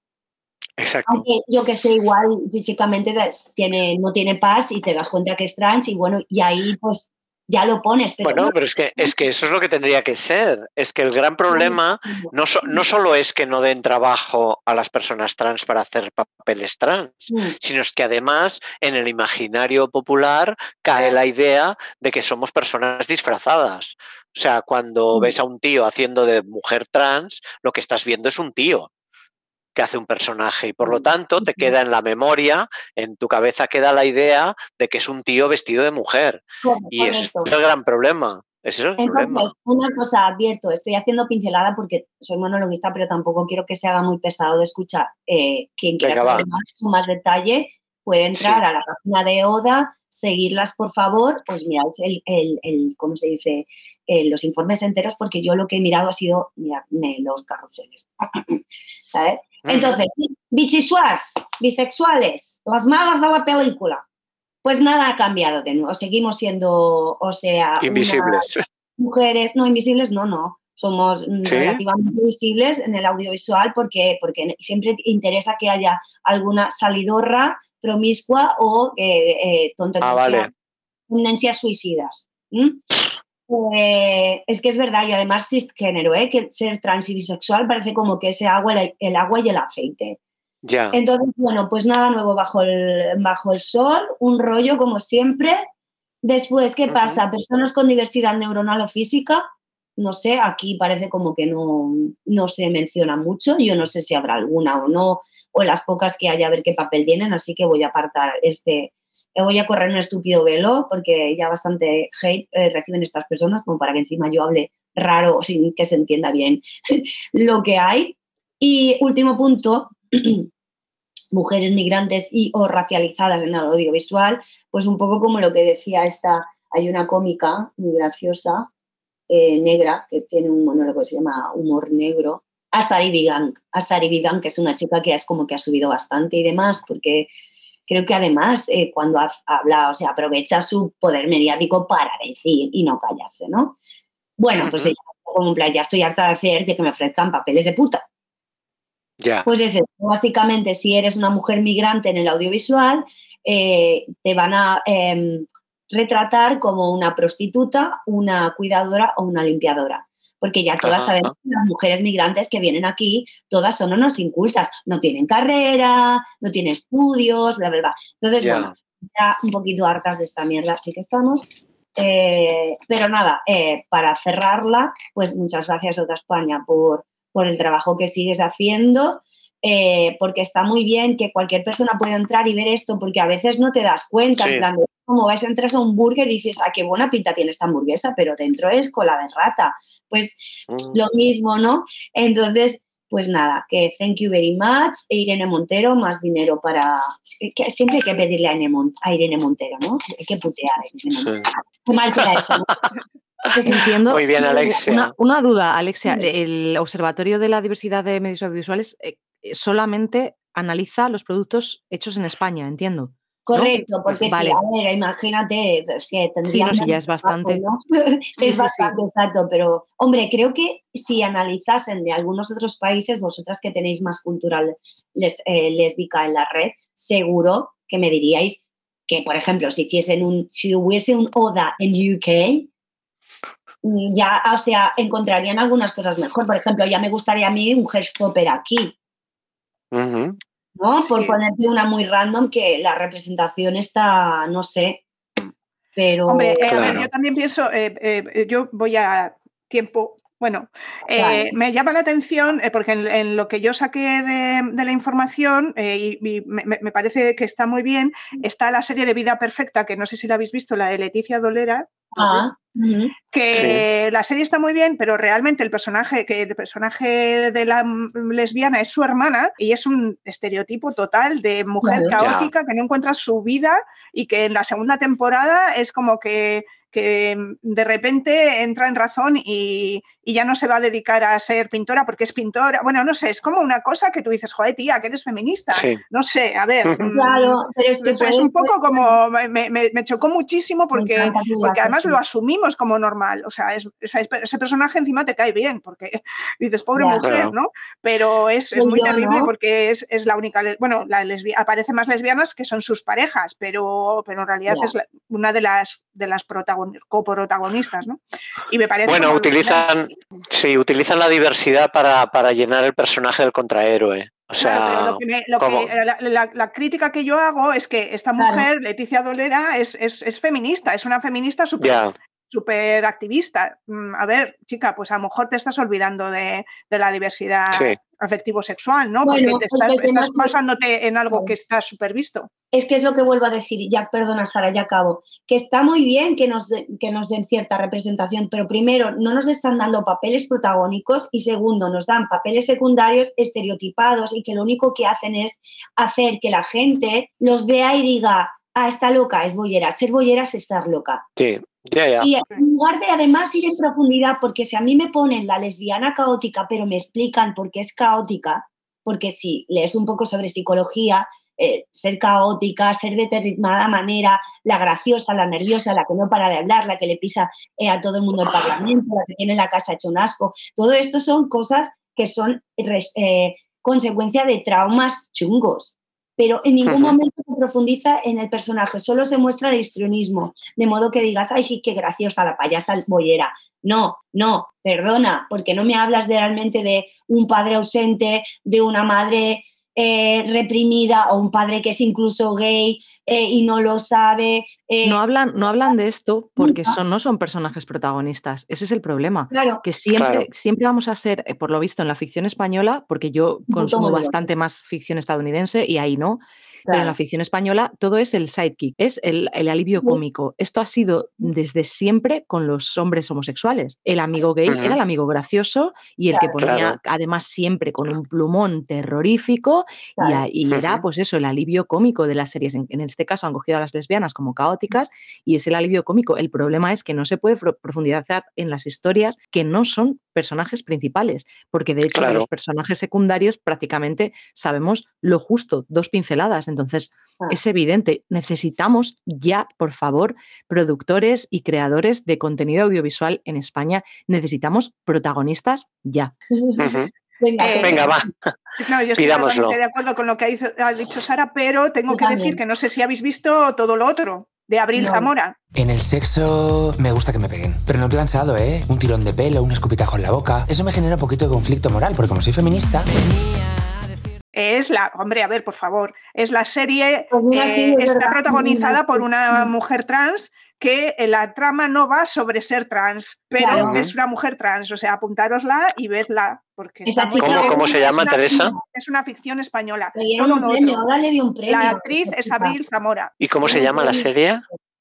Exacto. Aunque yo que sé, igual físicamente das- tiene, no tiene paz y te das cuenta que es trans y bueno, y ahí pues ya lo pones. Pero Bueno, no- pero es que, es que eso es lo que tendría que ser. Es que el gran problema no, so- no solo es que no den trabajo a las personas trans para hacer papeles trans, Mm, sino es que además en el imaginario popular cae la idea de que somos personas disfrazadas. O sea, cuando Mm. ves a un tío haciendo de mujer trans, lo que estás viendo es un tío que hace un personaje y por lo tanto te queda en la memoria, en tu cabeza queda la idea de que es un tío vestido de mujer. correcto, Y correcto. es el gran problema. Es el problema. Entonces, una cosa advierto, estoy haciendo pincelada porque soy monologuista, pero tampoco quiero que se haga muy pesado de escuchar. Eh, quien quiera Venga, saber más, con más detalle puede entrar Sí. a la página de ODA, seguirlas por favor, pues miráis el, el, el- ¿cómo se dice? Eh, los informes enteros porque yo lo que he mirado ha sido mirarme los carruseles. ¿Sabes? Entonces, bichisuas, bisexuales, las malas de la película. Pues nada ha cambiado de nuevo. Seguimos siendo, o sea, Invisibles. mujeres, no invisibles, no, no. Somos mm, ¿Sí? relativamente visibles en el audiovisual porque, porque siempre interesa que haya alguna salidorra, promiscua o eh, eh, Ah, vale. tendencias, suicidas. ¿m? Eh, es que es verdad, y además cisgénero, ¿eh? que ser trans y bisexual parece como que es el agua, el, agua y el aceite. Ya. Entonces, bueno, pues nada nuevo bajo el, bajo el sol, un rollo como siempre. Después, ¿qué pasa? Personas con diversidad neuronal o física, no sé, aquí parece como que no, no se menciona mucho, yo no sé si habrá alguna o no, o las pocas que haya a ver qué papel tienen, así que voy a apartar este, voy a correr un estúpido velo porque ya bastante hate eh, reciben estas personas como para que encima yo hable raro sin que se entienda bien lo que hay. Y último punto, mujeres migrantes y o racializadas en el audiovisual, pues un poco como lo que decía esta, hay una cómica muy graciosa, eh, negra, que tiene un monólogo que se llama Humor Negro, Asari Bigang. Asari Bigang, que es una chica que es como que ha subido bastante y demás, porque creo que además eh, cuando habla, o sea, aprovecha su poder mediático para decir y no callarse, ¿no? Bueno, pues ella, como en plan, ya estoy harta de hacer de que me ofrezcan papeles de puta. Ya. Pues es eso. Básicamente, si eres una mujer migrante en el audiovisual, eh, te van a em, retratar como una prostituta, una cuidadora o una limpiadora. Porque ya todas Ajá, sabemos que las mujeres migrantes que vienen aquí, todas son unos incultas, no tienen carrera, no tienen estudios, bla, bla, bla. Entonces, bueno, ya un poquito hartas de esta mierda, sí que estamos. Eh, pero nada, eh, para cerrarla, pues muchas gracias Otra España por, por el trabajo que sigues haciendo, eh, porque está muy bien que cualquier persona pueda entrar y ver esto, porque a veces no te das cuenta, Sí. en plan de, como vas, entras a un burger y dices, ah, qué buena pinta tiene esta hamburguesa, pero dentro es cola de rata. Pues Mm. lo mismo, ¿no? Entonces, pues nada, que thank you very much, e Irene Montero, más dinero para... que siempre hay que pedirle a Irene, Mon- a Irene Montero, ¿no? Hay que putear a Irene Sí. Montero. Qué mal queda esto, ¿no? Pues Entiendo. Muy bien, Alexia. Una, una duda, Alexia. El Observatorio de la Diversidad de Medios Audiovisuales eh, solamente analiza los productos hechos en España, entiendo. Correcto, porque Vale. sí, a ver, imagínate, pues, que Sí, tendrían no, sí, ya es bastante. trabajo, ¿no? Sí, sí, es sí. bastante, exacto, pero hombre, creo que si analizasen de algunos otros países, vosotras que tenéis más cultura les- eh, lésbica en la red, seguro que me diríais que, por ejemplo, si hiciesen un, si hubiese un ODA en UK, mm, ya, o sea, encontrarían algunas cosas mejor. Por ejemplo, ya me gustaría a mí un Herstopper aquí, Ujú. ¿No? Por ponerte una muy random que la representación está, no sé, pero... Hombre, eh, a ver, Claro. yo también pienso, eh, eh, yo voy a tiempo, bueno, eh, Claro. me llama la atención eh, porque en, en lo que yo saqué de, de la información eh, y, y me, parece que está muy bien, está la serie de Vida Perfecta, que no sé si la habéis visto, la de Leticia Dolera, Ah, que la serie está muy bien, pero realmente el personaje, que el personaje de la mm, lesbiana es su hermana y es un estereotipo total de mujer Claro. Caótica que no encuentra su vida y que en la segunda temporada es como que, que de repente entra en razón y, y ya no se va a dedicar a ser pintora porque es pintora. Bueno, no sé, es como una cosa que tú dices, joder, tía, que eres feminista. Sí. No sé, a ver. Mm, Claro, pero es que es, un ser- poco como, me, me- me chocó muchísimo porque, encanta porque además lo asumimos como normal. O sea, es- ese personaje encima te cae bien porque dices, pobre Ya. mujer, Claro. ¿no? Pero es, es muy yo, terrible ¿no? porque es, es la única, bueno, la lesbi- aparece más lesbianas que son sus parejas, pero, pero en realidad Ya. es la- una de las, de las protagon- coprotagonistas, ¿no? Y me parece Bueno, utilizan, sí, utilizan la diversidad para, para llenar el personaje del contrahéroe. O sea, Claro, pero lo que me- lo que- ¿cómo? la, la- la crítica que yo hago es que esta Claro. mujer, Leticia Dolera, es, es, es feminista, es una feminista súper súper activista. Mm, A ver, chica, pues a lo mejor te estás olvidando de, de la diversidad Sí. afectivo-sexual, ¿no? Bueno, Porque te es que estás, basándote en algo que está súper visto. Es que es lo que vuelvo a decir, ya perdona Sara, ya acabo, que está muy bien que nos, de- que nos den cierta representación, pero primero, no nos están dando papeles protagónicos y segundo, nos dan papeles secundarios estereotipados y que lo único que hacen es hacer que la gente los vea y diga, ah, está loca, es bollera, ser bollera es estar loca. sí, ya, ya. Y en lugar de además ir en profundidad, porque si a mí me ponen la lesbiana caótica, pero me explican por qué es caótica, porque si lees un poco sobre psicología, eh, ser caótica, ser de determinada manera, la graciosa, la nerviosa, la que no para de hablar, la que le pisa eh, a todo el mundo el parlamento, la que tiene la casa hecho un asco, todo esto son cosas que son res- eh, consecuencia de traumas chungos. Pero en ningún momento se profundiza en el personaje, solo se muestra el histrionismo, de modo que digas, ay, qué graciosa la payasa boyera. No, no, perdona, porque no me hablas realmente de un padre ausente, de una madre eh, reprimida o un padre que es incluso gay eh, y no lo sabe. eh, No hablan, no hablan de esto porque son, no son personajes protagonistas. Ese es el problema. claro, Que siempre, Claro. siempre vamos a ser, por lo visto, en la ficción española, porque yo consumo bastante más ficción estadounidense y ahí no, Pero en la ficción española todo es el sidekick, es el, el alivio Sí. cómico. Esto ha sido desde siempre con los hombres homosexuales. El amigo gay Ujú. era el amigo gracioso y el que ponía Claro. además siempre con un plumón terrorífico y, a- y era pues eso, el alivio cómico de las series. En, en este caso han cogido a las lesbianas como caóticas y es el alivio cómico. El problema es que no se puede pro- profundizar en las historias que no son personajes principales, porque de hecho los personajes secundarios prácticamente sabemos lo justo, dos pinceladas. Entonces, Ah. es evidente, necesitamos ya, por favor, productores y creadores de contenido audiovisual en España, necesitamos protagonistas ya. Venga, Eh, que- Venga, va. No, yo estoy de acuerdo con lo que ha dicho, ha dicho Sara, pero tengo que decir que no sé si habéis visto todo lo otro de Abril No. Zamora. En el sexo me gusta que me peguen, pero no plansado, ¿eh? Un tirón de pelo, un escupitajo en la boca. Eso me genera un poquito de conflicto moral, porque como soy feminista... Es la, hombre, a ver, por favor, es la serie Pues mira, eh, sí, es está verdad. protagonizada Sí, por una mujer trans que en la trama no va sobre ser trans, pero Claro. es una mujer trans, o sea, apuntárosla y vedla, porque está muy ¿Cómo- cómo se Es llama, una- Teresa? Es una ficción española. Le un premio, otro. ahora le dio un premio. La actriz es. Abril Zamora, ¿Y cómo se llama la serie?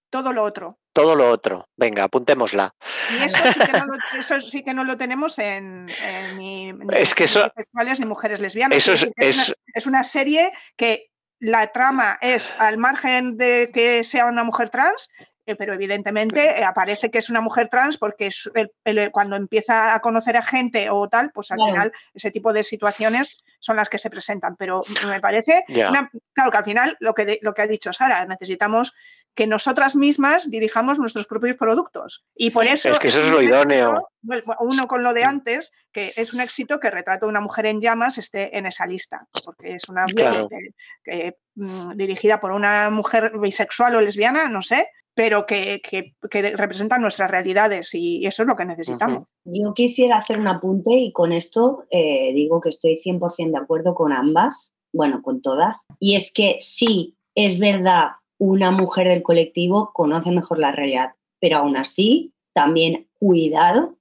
Todo lo otro. Todo lo otro. Venga, apuntémosla. Y eso sí que no lo, eso sí que no lo tenemos en, en ni, ni Es que eso- mujeres bisexuales ni mujeres lesbianas. Eso es- es- una, es una serie que la trama es al margen de que sea una mujer trans, eh, pero evidentemente eh, aparece que es una mujer trans porque es el- el- cuando empieza a conocer a gente o tal, pues al final ese tipo de situaciones son las que se presentan. Pero me parece, una- claro que al final lo que, de- lo que ha dicho Sara, necesitamos que nosotras mismas dirijamos nuestros propios productos. Y por eso Es que eso es un lo idóneo. uno con lo de antes, que es un éxito que Retrato de una mujer en llamas esté en esa lista, porque es una Claro. que- que, mm, dirigida por una mujer bisexual o lesbiana, no sé, pero que, que, que representa nuestras realidades y eso es lo que necesitamos. Yo quisiera hacer un apunte y con esto eh, digo que estoy 100% de acuerdo con ambas, bueno, con todas. Y es que sí, es verdad, una mujer del colectivo conoce mejor la realidad, pero aún así, también cuidado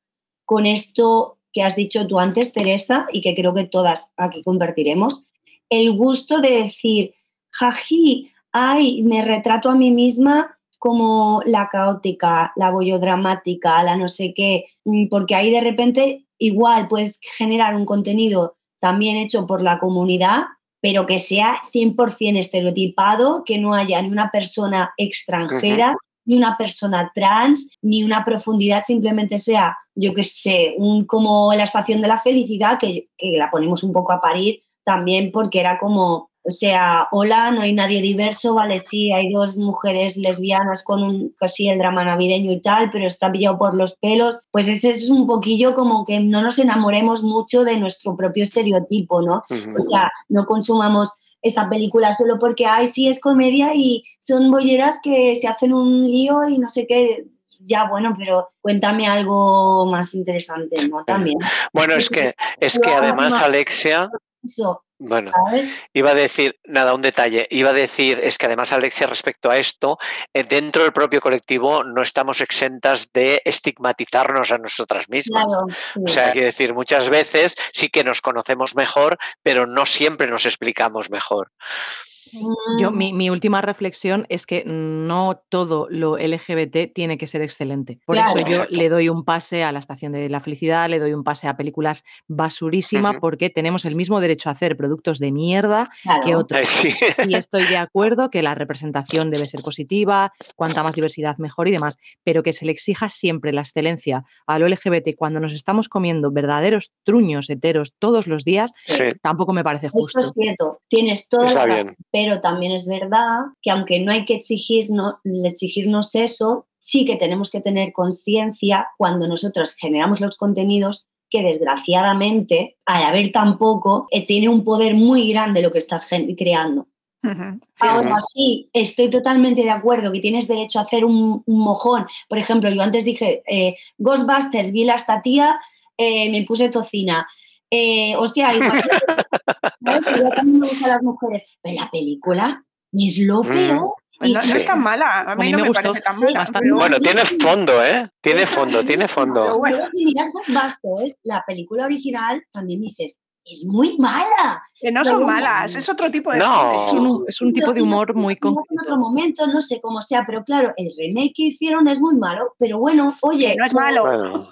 con esto que has dicho tú antes, Teresa, y que creo que todas aquí compartiremos, el gusto de decir, jaji, ay, me retrato a mí misma como la caótica, la bollodramática, la no sé qué, mm, porque ahí de repente igual puedes generar un contenido también hecho por la comunidad, pero que sea 100% estereotipado, que no haya ni una persona extranjera, ni una persona trans, ni una profundidad, simplemente sea, yo qué sé, un, como la estación de la felicidad, que, que la ponemos un poco a parir también porque era como, o sea, hola, no hay nadie diverso, vale, sí, hay dos mujeres lesbianas con un, casi el drama navideño y tal, pero está pillado por los pelos, pues ese es un poquillo como que no nos enamoremos mucho de nuestro propio estereotipo, ¿no? O sea, no consumamos esa película solo porque, ay, sí, es comedia y son bolleras que se hacen un lío y no sé qué. Ya, bueno, pero cuéntame algo más interesante, ¿no? También. Bueno, es que, es que además. Alexia, Eso, bueno, ¿sabes? Iba a decir, nada, un detalle. Iba a decir, es que además, Alexia, respecto a esto, eh, dentro del propio colectivo no estamos exentas de estigmatizarnos a nosotras mismas. Claro. sí. O sea, quiero decir, muchas veces sí que nos conocemos mejor, pero no siempre nos explicamos mejor. Yo, mi, mi última reflexión es que no todo lo LGBT tiene que ser excelente. Por Claro. eso yo Exacto. le doy un pase a la Estación de la Felicidad, le doy un pase a películas basurísima, Ujú. porque tenemos el mismo derecho a hacer productos de mierda que otros. Sí. Y estoy de acuerdo que la representación debe ser positiva, cuanta más diversidad mejor y demás, pero que se le exija siempre la excelencia a lo LGBT cuando nos estamos comiendo verdaderos truños heteros todos los días, Sí. tampoco me parece Eso justo. es cierto, tienes toda Pero también es verdad que aunque no hay que exigirnos, exigirnos eso, sí que tenemos que tener conciencia cuando nosotros generamos los contenidos que desgraciadamente, al haber tan poco, eh, tiene un poder muy grande lo que estás creando. Ujú. Ahora sí, estoy totalmente de acuerdo que tienes derecho a hacer un, un mojón. Por ejemplo, yo antes dije, eh, Ghostbusters, vi la esta tía, eh, me puse tocina. Eh, hostia, igual, ¿sabes? Que yo también me gustan las mujeres. Pero la película es lo Mm. peor. Y no, no Sí. es tan mala, a mí, mí no me me, gustó parece tan mala. bastante. pero- Bueno, tiene fondo, ¿eh? Tiene fondo, tiene Pero fondo. bueno. Pero si miras Ghostbusters, la película original, también dices, es muy mala. Que no son malas, es otro tipo de... No. Es un, es un tipo de humor muy Quizás en concreto. otro momento, no sé cómo sea, pero claro, el remake que hicieron es muy malo, pero bueno, oye. Que no es malo. Bueno,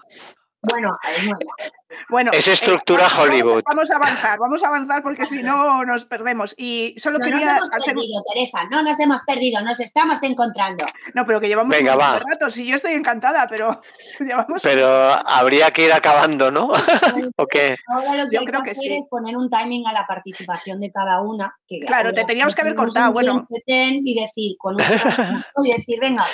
Bueno, es muy malo. Bueno, Es eh, estructura vamos- vamos- Hollywood. Vamos, a avanzar, vamos a avanzar porque si no nos perdemos. Y solo No nos quería hemos hacer... perdido, Teresa, no nos hemos perdido, nos estamos encontrando. No, pero que llevamos Venga, un va. rato. Sí, yo estoy encantada, pero llevamos... pero habría que ir acabando, ¿no? ¿O qué? Ahora lo que Yo creo que que sí. es poner un timing a la participación de cada una. Que Claro, te teníamos que haber cortado, bueno. Y decir, con un y decir, venga.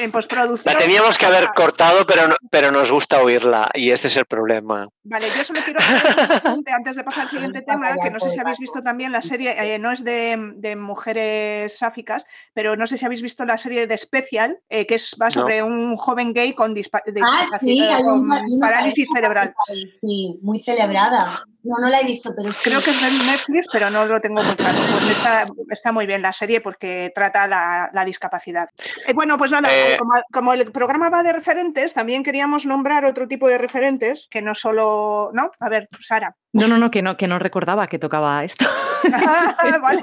En postproducción... La teníamos que haber cortado, pero, no- pero nos gusta oírla y ese es el problema. Vale, yo solo quiero hacer un apunte antes de pasar al siguiente tema, que no sé si habéis visto también la serie, eh, no es de, de mujeres sáficas, pero no sé si habéis visto la serie de Special, eh, que es, va sobre un joven gay con, dispa- Ah, sí, con una, hay una parálisis cerebral. Sí, muy celebrada. No, no la he visto, pero sí. Creo que es de Netflix, pero no lo tengo muy claro. Pues está, está muy bien la serie porque trata la, la discapacidad. Eh, bueno, pues nada, Eh. como, como el programa va de referentes, también queríamos nombrar otro tipo de referentes que no solo. ¿No? A ver, Sara. No, no, no, que no, que no recordaba que tocaba esto. Ah, vale,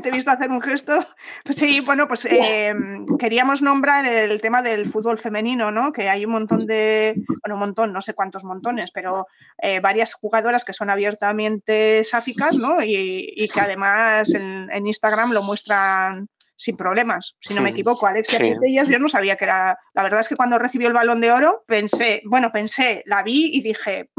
te he visto hacer un gesto. Pues sí, bueno, pues eh, queríamos nombrar el tema del fútbol femenino, ¿no? Que hay un montón de, bueno, un montón, no sé cuántos montones, pero eh, varias jugadoras que son abiertamente sáficas, ¿no? Y, y que además en, en Instagram lo muestran sin problemas, si no me equivoco. Alexia sí. Putellas, yo no sabía que era. La verdad es que cuando recibió el balón de oro, pensé, bueno, pensé, la vi y dije,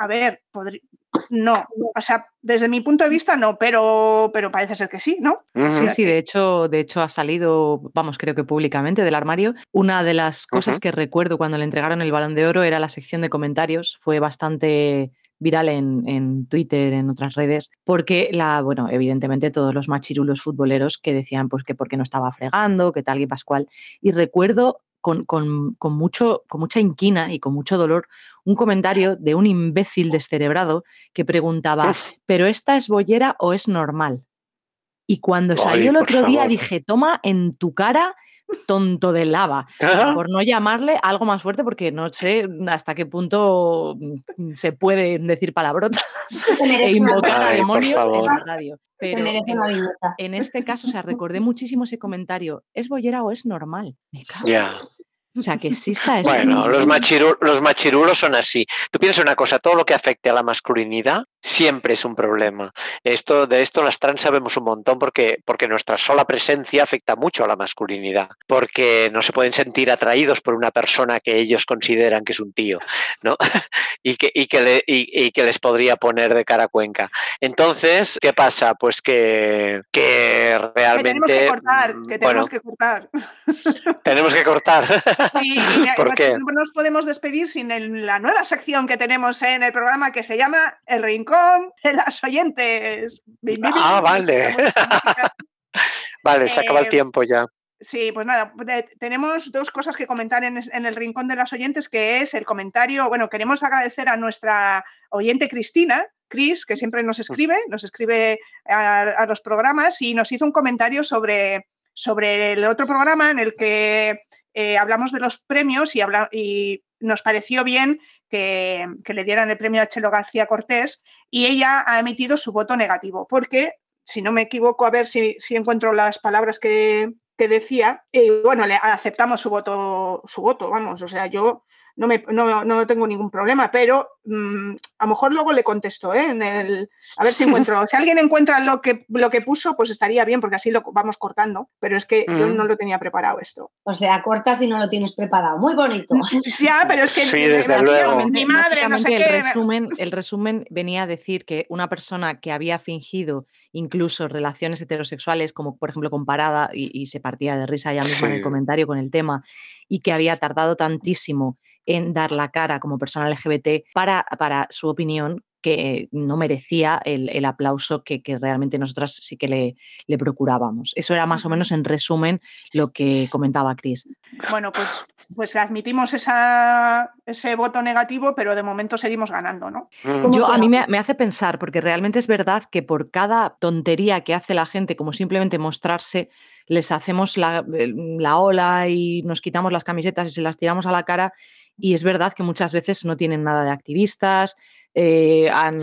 a ver, podría. No, o sea, desde mi punto de vista no, pero, pero parece ser que sí, ¿no? Sí, sí, de hecho, de hecho ha salido, vamos, creo que públicamente del armario. Una de las cosas que recuerdo cuando le entregaron el balón de oro era la sección de comentarios. Fue bastante viral en, en Twitter, en otras redes, porque la, bueno, evidentemente todos los machirulos futboleros que decían pues que porque no estaba fregando, que tal y pascual. Y recuerdo con, con- con mucho, con mucha inquina y con mucho dolor un comentario de un imbécil descerebrado que preguntaba, ¿pero esta es bollera o es normal? Y cuando Ay, salió el otro día favor. dije, toma en tu cara, tonto de lava. Por no llamarle algo más fuerte, porque no sé hasta qué punto mm, se pueden decir palabrotas e invocar a demonios en la radio. Pero en, este caso, o sea, recordé muchísimo ese comentario. ¿Es bollera o es normal? Me cago. Ya. O sea, que exista eso. Bueno, los, machiru- los machirulos son así. Tú piensas una cosa, todo lo que afecte a la masculinidad siempre es un problema. Esto, de esto las trans sabemos un montón porque, porque nuestra sola presencia afecta mucho a la masculinidad, porque no se pueden sentir atraídos por una persona que ellos consideran que es un tío, ¿no? y, que, y, que le- y- y que les podría poner de cara a Cuenca. Entonces, ¿qué pasa? Pues que, que Que realmente... tenemos que cortar, bueno, tenemos que cortar. tenemos que cortar. Sí, ¿Por no- qué? No nos podemos despedir sin el- la nueva sección que tenemos en el programa que se llama El Rincón de las Oyentes. Ah, vale. Vale, se acaba el Eh, tiempo ya. Sí, pues nada, tenemos dos cosas que comentar en el Rincón de las Oyentes, que es el comentario, bueno, queremos agradecer a nuestra oyente Cristina, Cris, que siempre nos escribe, nos escribe a, a los programas y nos hizo un comentario sobre, sobre el otro programa en el que eh, hablamos de los premios y, habla- y nos pareció bien que, que le dieran el premio a Chelo García Cortés y ella ha emitido su voto negativo, porque, si no me equivoco, a ver si, si encuentro las palabras que, que decía, y bueno, le aceptamos su voto, su voto, vamos, o sea, yo no, me, no, no tengo ningún problema, pero mm, a lo mejor luego le contesto, ¿eh? En el, a ver si encuentro, si alguien encuentra lo que, lo que puso, pues estaría bien, porque así lo vamos cortando, pero es que yo Mm. no lo tenía preparado esto. O sea, cortas y no lo tienes preparado. Muy bonito. Ya, pero es que Sí, me desde luego. mi madre, no sé el qué. resumen, el resumen venía a decir que una persona que había fingido incluso relaciones heterosexuales, como por ejemplo comparada, y, y se partía de risa ya misma en el comentario con el tema, y que había tardado tantísimo en dar la cara como persona LGBT para, para su opinión que no merecía el, el aplauso que, que realmente nosotras sí que le, le procurábamos. Eso era más o menos en resumen lo que comentaba Cris. Bueno, pues, pues admitimos esa, ese voto negativo, pero de momento seguimos ganando, ¿no? Mm. Yo, a mí me, me hace pensar, porque realmente es verdad que por cada tontería que hace la gente, como simplemente mostrarse, les hacemos la, la ola y nos quitamos las camisetas y se las tiramos a la cara. Y es verdad que muchas veces no tienen nada de activistas, eh, han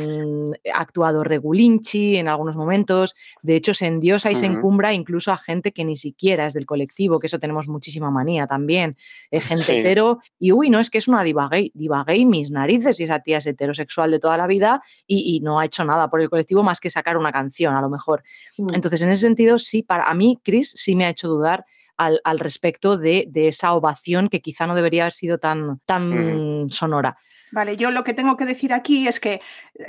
actuado regulinchi en algunos momentos, de hecho se endiosa y se encumbra incluso a gente que ni siquiera es del colectivo, que eso tenemos muchísima manía también, eh, gente Sí. hetero, y uy, no, es que es una diva gay, diva gay mis narices, y esa tía es heterosexual de toda la vida y, y no ha hecho nada por el colectivo más que sacar una canción, a lo mejor. Mm. Entonces, en ese sentido, sí, para a mí, Chris, sí me ha hecho dudar al, al respecto de, de esa ovación que quizá no debería haber sido tan, sonora. Vale, yo lo que tengo que decir aquí es que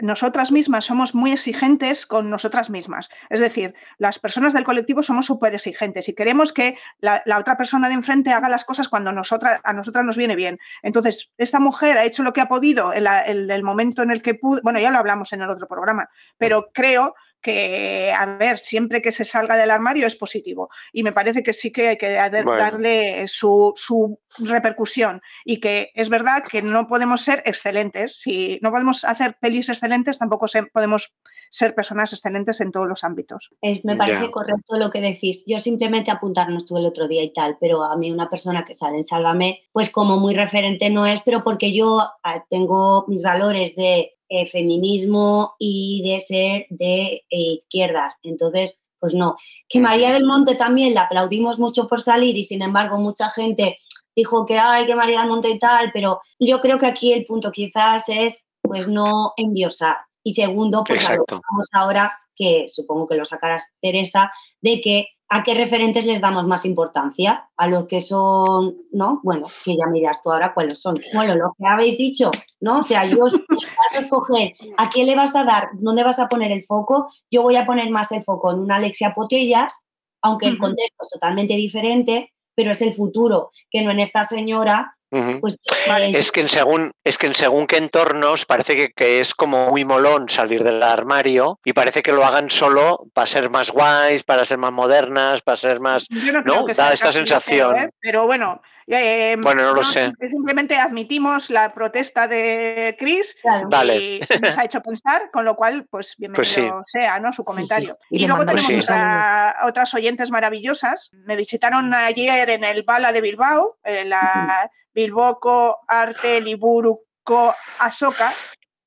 nosotras mismas somos muy exigentes con nosotras mismas. Es decir, las personas del colectivo somos súper exigentes y queremos que la, la otra persona de enfrente haga las cosas cuando nosotras, a nosotras nos viene bien. Entonces, esta mujer ha hecho lo que ha podido en, la- en el momento en el que pudo, bueno, ya lo hablamos en el otro programa, pero creo que, a ver, siempre que se salga del armario es positivo. Y me parece que sí que hay que Bueno. darle su, su repercusión. Y que es verdad que no podemos ser excelentes. Si no podemos hacer pelis excelentes, tampoco se- podemos ser personas excelentes en todos los ámbitos. Es- me parece correcto lo que decís. Yo simplemente apuntar no estuve el otro día y tal, pero a mí una persona que sale en Sálvame, pues como muy referente no es, pero porque yo ah, tengo mis valores de eh, feminismo y de ser de eh, izquierdas. Entonces, pues no. Que María del Monte también la aplaudimos mucho por salir y sin embargo mucha gente dijo que ay, que María del Monte y tal, pero yo creo que aquí el punto quizás es pues no endiosar. Y segundo, pues a lo que Exacto. vamos ahora, que supongo que lo sacarás Teresa, de que a qué referentes les damos más importancia, a los que son, ¿no? Bueno, que ya miras tú ahora cuáles son. Bueno, lo que habéis dicho, ¿no? O sea, yo si vas a escoger a quién le vas a dar, dónde vas a poner el foco, yo voy a poner más el foco en una Alexia Potellas, aunque el contexto es totalmente diferente, pero es el futuro, que no en esta señora, Pues Vale, Es que en según, es que en según qué entornos parece que, que es como muy molón salir del armario y parece que lo hagan solo para ser más guays, para ser más modernas, para ser más. Yo no creo ¿No? que Da sea esta sensación. ¿eh? Pero bueno, eh, Bueno, no lo sé. Simplemente admitimos la protesta de Chris Claro. Vale. y nos ha hecho pensar, con lo cual, pues bienvenido Pues sí. sea, ¿no? Su comentario. Y luego tenemos otra- otras oyentes maravillosas. Me visitaron ayer en el Bala de Bilbao, en la Bilboco Arte Liburuco Asoka,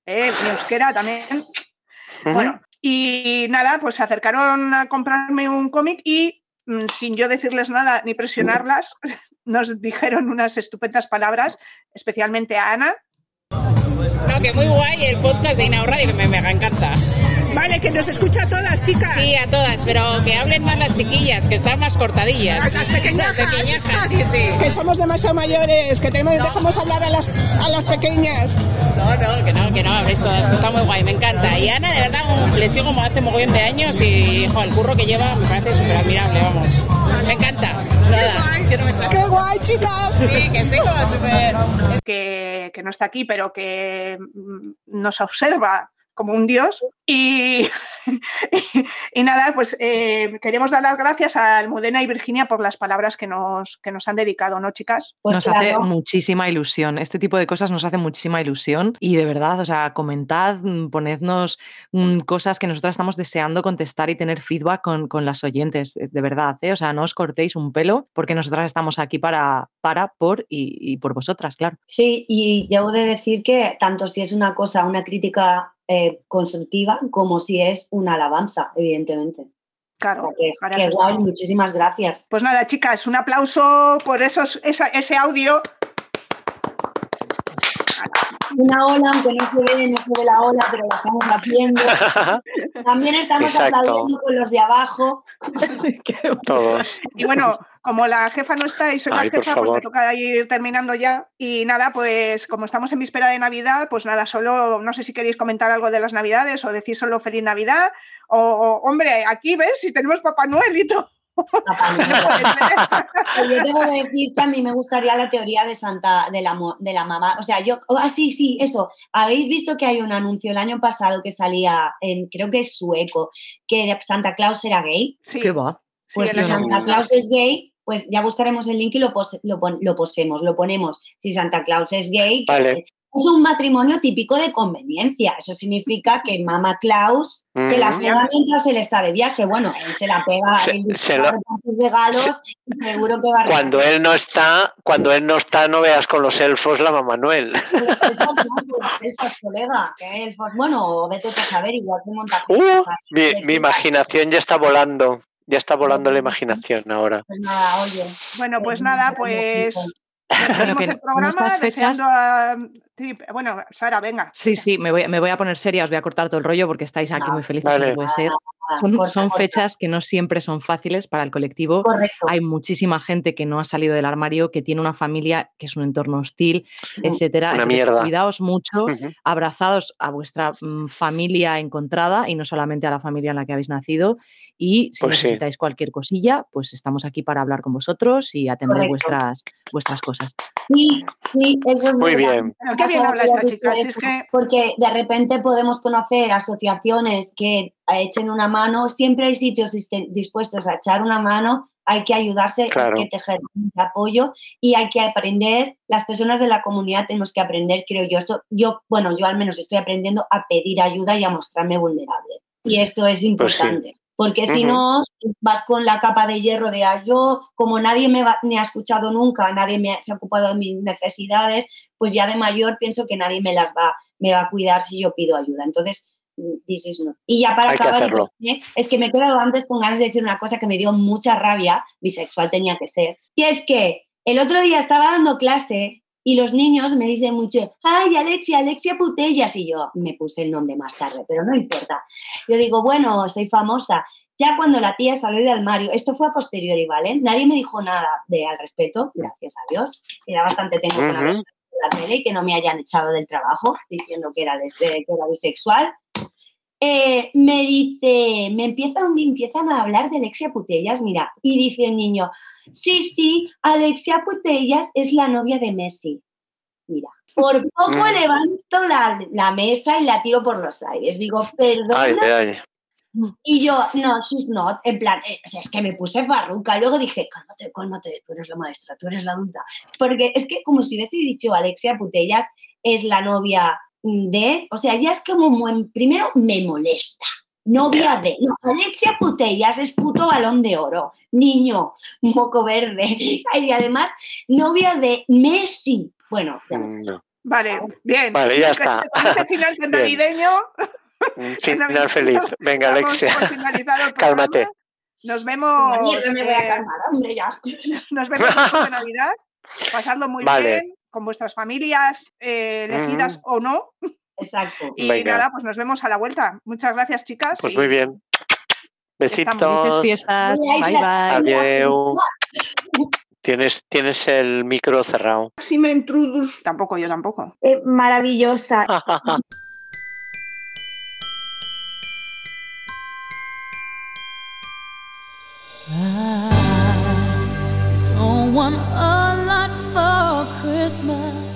eh, mi euskera también. Bueno, y nada, pues se acercaron a comprarme un cómic y mm, sin yo decirles nada ni presionarlas, nos dijeron unas estupendas palabras, especialmente a Ana. No, que muy guay el podcast de Inaud Radio, que me mega encanta. Vale, que nos escucha a todas, chicas. Sí, a todas, pero que hablen más las chiquillas, que están más cortadillas. Las pequeñas. Pequeñajas, sí, sí. Que somos demasiado mayores, que tenemos, dejamos hablar a las, a las pequeñas. No, no, que no, que no, habléis todas, que está muy guay, me encanta. Y Ana, de verdad, un- le sigo como hace mogollón de años y, jo, el curro que lleva me parece súper admirable, vamos. Me encanta, nada, que no me sale. ¡Qué guay, chicas! Sí, que estoy como súper... que, que no está aquí, pero que mm, nos observa como un dios. Y, y nada, pues eh, queremos dar las gracias a Almudena y Virginia por las palabras que nos, que nos han dedicado, ¿no, chicas? pues nos hace muchísima ilusión. Este tipo de cosas nos hace muchísima ilusión y de verdad, o sea, comentad, mm, ponednos mm, cosas que nosotros estamos deseando contestar y tener feedback con, con las oyentes, de de verdad, ¿eh? O sea, no os cortéis un pelo porque nosotras estamos aquí para, para, por y, y por vosotras, claro. Sí, y debo de decir que tanto si es una cosa, una crítica eh, constructiva, como si es una alabanza, evidentemente. Claro, que, que guay, muchísimas gracias. Pues nada, chicas, un aplauso por esos, esa- ese audio. Una ola, aunque no se ve, no se ve la ola, pero la estamos haciendo. También estamos Exacto. aplaudiendo con los de abajo. Todos. Y bueno, como la jefa no está y soy Ay, la jefa, pues me toca ir terminando ya. Y nada, pues como estamos en víspera de Navidad, pues nada, solo no sé si queréis comentar algo de las Navidades o decir solo feliz Navidad. O, o, hombre, aquí ves, si tenemos Papá Noel y todo. Papá Noel. Pero yo debo de decir que a mí me gustaría la teoría de Santa, de la, de la mamá. O sea, yo, oh, ah, sí, sí, eso. Habéis visto que hay un anuncio el año pasado que salía en, creo que es sueco, que Santa Claus era gay. Sí, ¿Qué va? Pues Sí, si Santa. Claus es gay, pues ya buscaremos el link y lo, pose- lo, pon- lo posemos, lo ponemos. Si Santa Claus es gay, que, Vale. Es un matrimonio típico de conveniencia. Eso significa que Mama Klaus se la pega mientras él está de viaje. Bueno, él se la pega, Se- él se lo- sus regalos y seguro que va a Cuando él no está, cuando él no está, no veas con los elfos la Mamá Noel. Elfos no, pues los elfos, colega, que elfos, bueno, vete a saber, igual se monta Uh, mi, imaginación ya está volando. Ya está volando la imaginación ahora. Pues nada, oye. Bueno, pues eh, nada, pues despedimos que el programa estas fechas- deseando a... sí, bueno, Sara, venga. Sí, sí, me voy, me voy a poner seria, os voy a cortar todo el rollo porque estáis aquí No, muy felices, vale. puede ser. nada, Son, corta, son corta. fechas que no siempre son fáciles para el colectivo. Correcto. Hay muchísima gente que no ha salido del armario, que tiene una familia que es un entorno hostil, etcétera. Una Entonces, mierda. Cuidaos mucho, Ujú. abrazados a vuestra mm, familia encontrada y no solamente a la familia en la que habéis nacido. Y si Pues sí. necesitáis cualquier cosilla, pues estamos aquí para hablar con vosotros y atender Correcto. vuestras, vuestras cosas. Sí, sí, eso es Muy verdad. bien. Bien habla esta chica, es que- Porque de repente podemos conocer asociaciones que echen una mano, siempre hay sitios dispuestos a echar una mano, hay que ayudarse, Claro. hay que tejer un apoyo y hay que aprender, las personas de la comunidad tenemos que aprender, creo yo, esto, yo, bueno, yo al menos estoy aprendiendo a pedir ayuda y a mostrarme vulnerable. Y esto es Pues sí. Porque si no, vas con la capa de hierro de ah, yo, como nadie me, va- me ha escuchado nunca, nadie me ha- se ha ocupado de mis necesidades, pues ya de mayor pienso que nadie me las va, me va a cuidar si yo pido ayuda. Entonces, mm, this is no. Y ya para Hay acabar, es que me he quedado antes con ganas de decir una cosa que me dio mucha rabia, bisexual tenía que ser, y es que el otro día estaba dando clase y los niños me dicen mucho, ay, Alexia, Alexia Putellas, y yo me puse el nombre más tarde, pero no importa. Yo digo, bueno, soy famosa. Ya cuando la tía salió del armario, esto fue a posteriori, ¿vale? Nadie me dijo nada de al respecto, gracias a Dios. Era bastante tengo con salido de la tele y que no me hayan echado del trabajo diciendo que era, de- que era bisexual. Eh, me dice, me empiezan, me empiezan a hablar de Alexia Putellas, mira, y dice un niño, sí, sí, Alexia Putellas es la novia de Messi. Mira, por poco Mm. levanto la, la mesa y la tiro por los aires. Digo, perdona. Ay, ay. Y yo, no, she's not. En plan, eh, es que me puse farruca. Luego dije, cálmate, cálmate, tú eres la maestra, tú eres la adulta. Porque es que como si hubiese dicho Alexia Putellas es la novia de, o sea, ya es como, primero me molesta. Novia de, no, Alexia Putellas es puto balón de oro, niño, moco verde. Y además, novia de Messi. Bueno, ya Mm, no. Vale, bien. Vale, ya está. este- final Bien. navideño. Un Final feliz. Venga, Alexia. Cálmate. Nos vemos. Mierda me voy a eh, calmar, hombre, ya. Nos vemos de Navidad. Pasadlo muy Vale. bien con vuestras familias eh, elegidas Mm. o no. Exacto. Y Venga. nada, pues nos vemos a la vuelta. Muchas gracias, chicas. Pues y muy bien. Besitos. fiestas. Bye bye. Adiós. Tienes, tienes el micro cerrado. Si me introduces. Tampoco, yo tampoco. Eh, maravillosa. I don't want a lot for Christmas.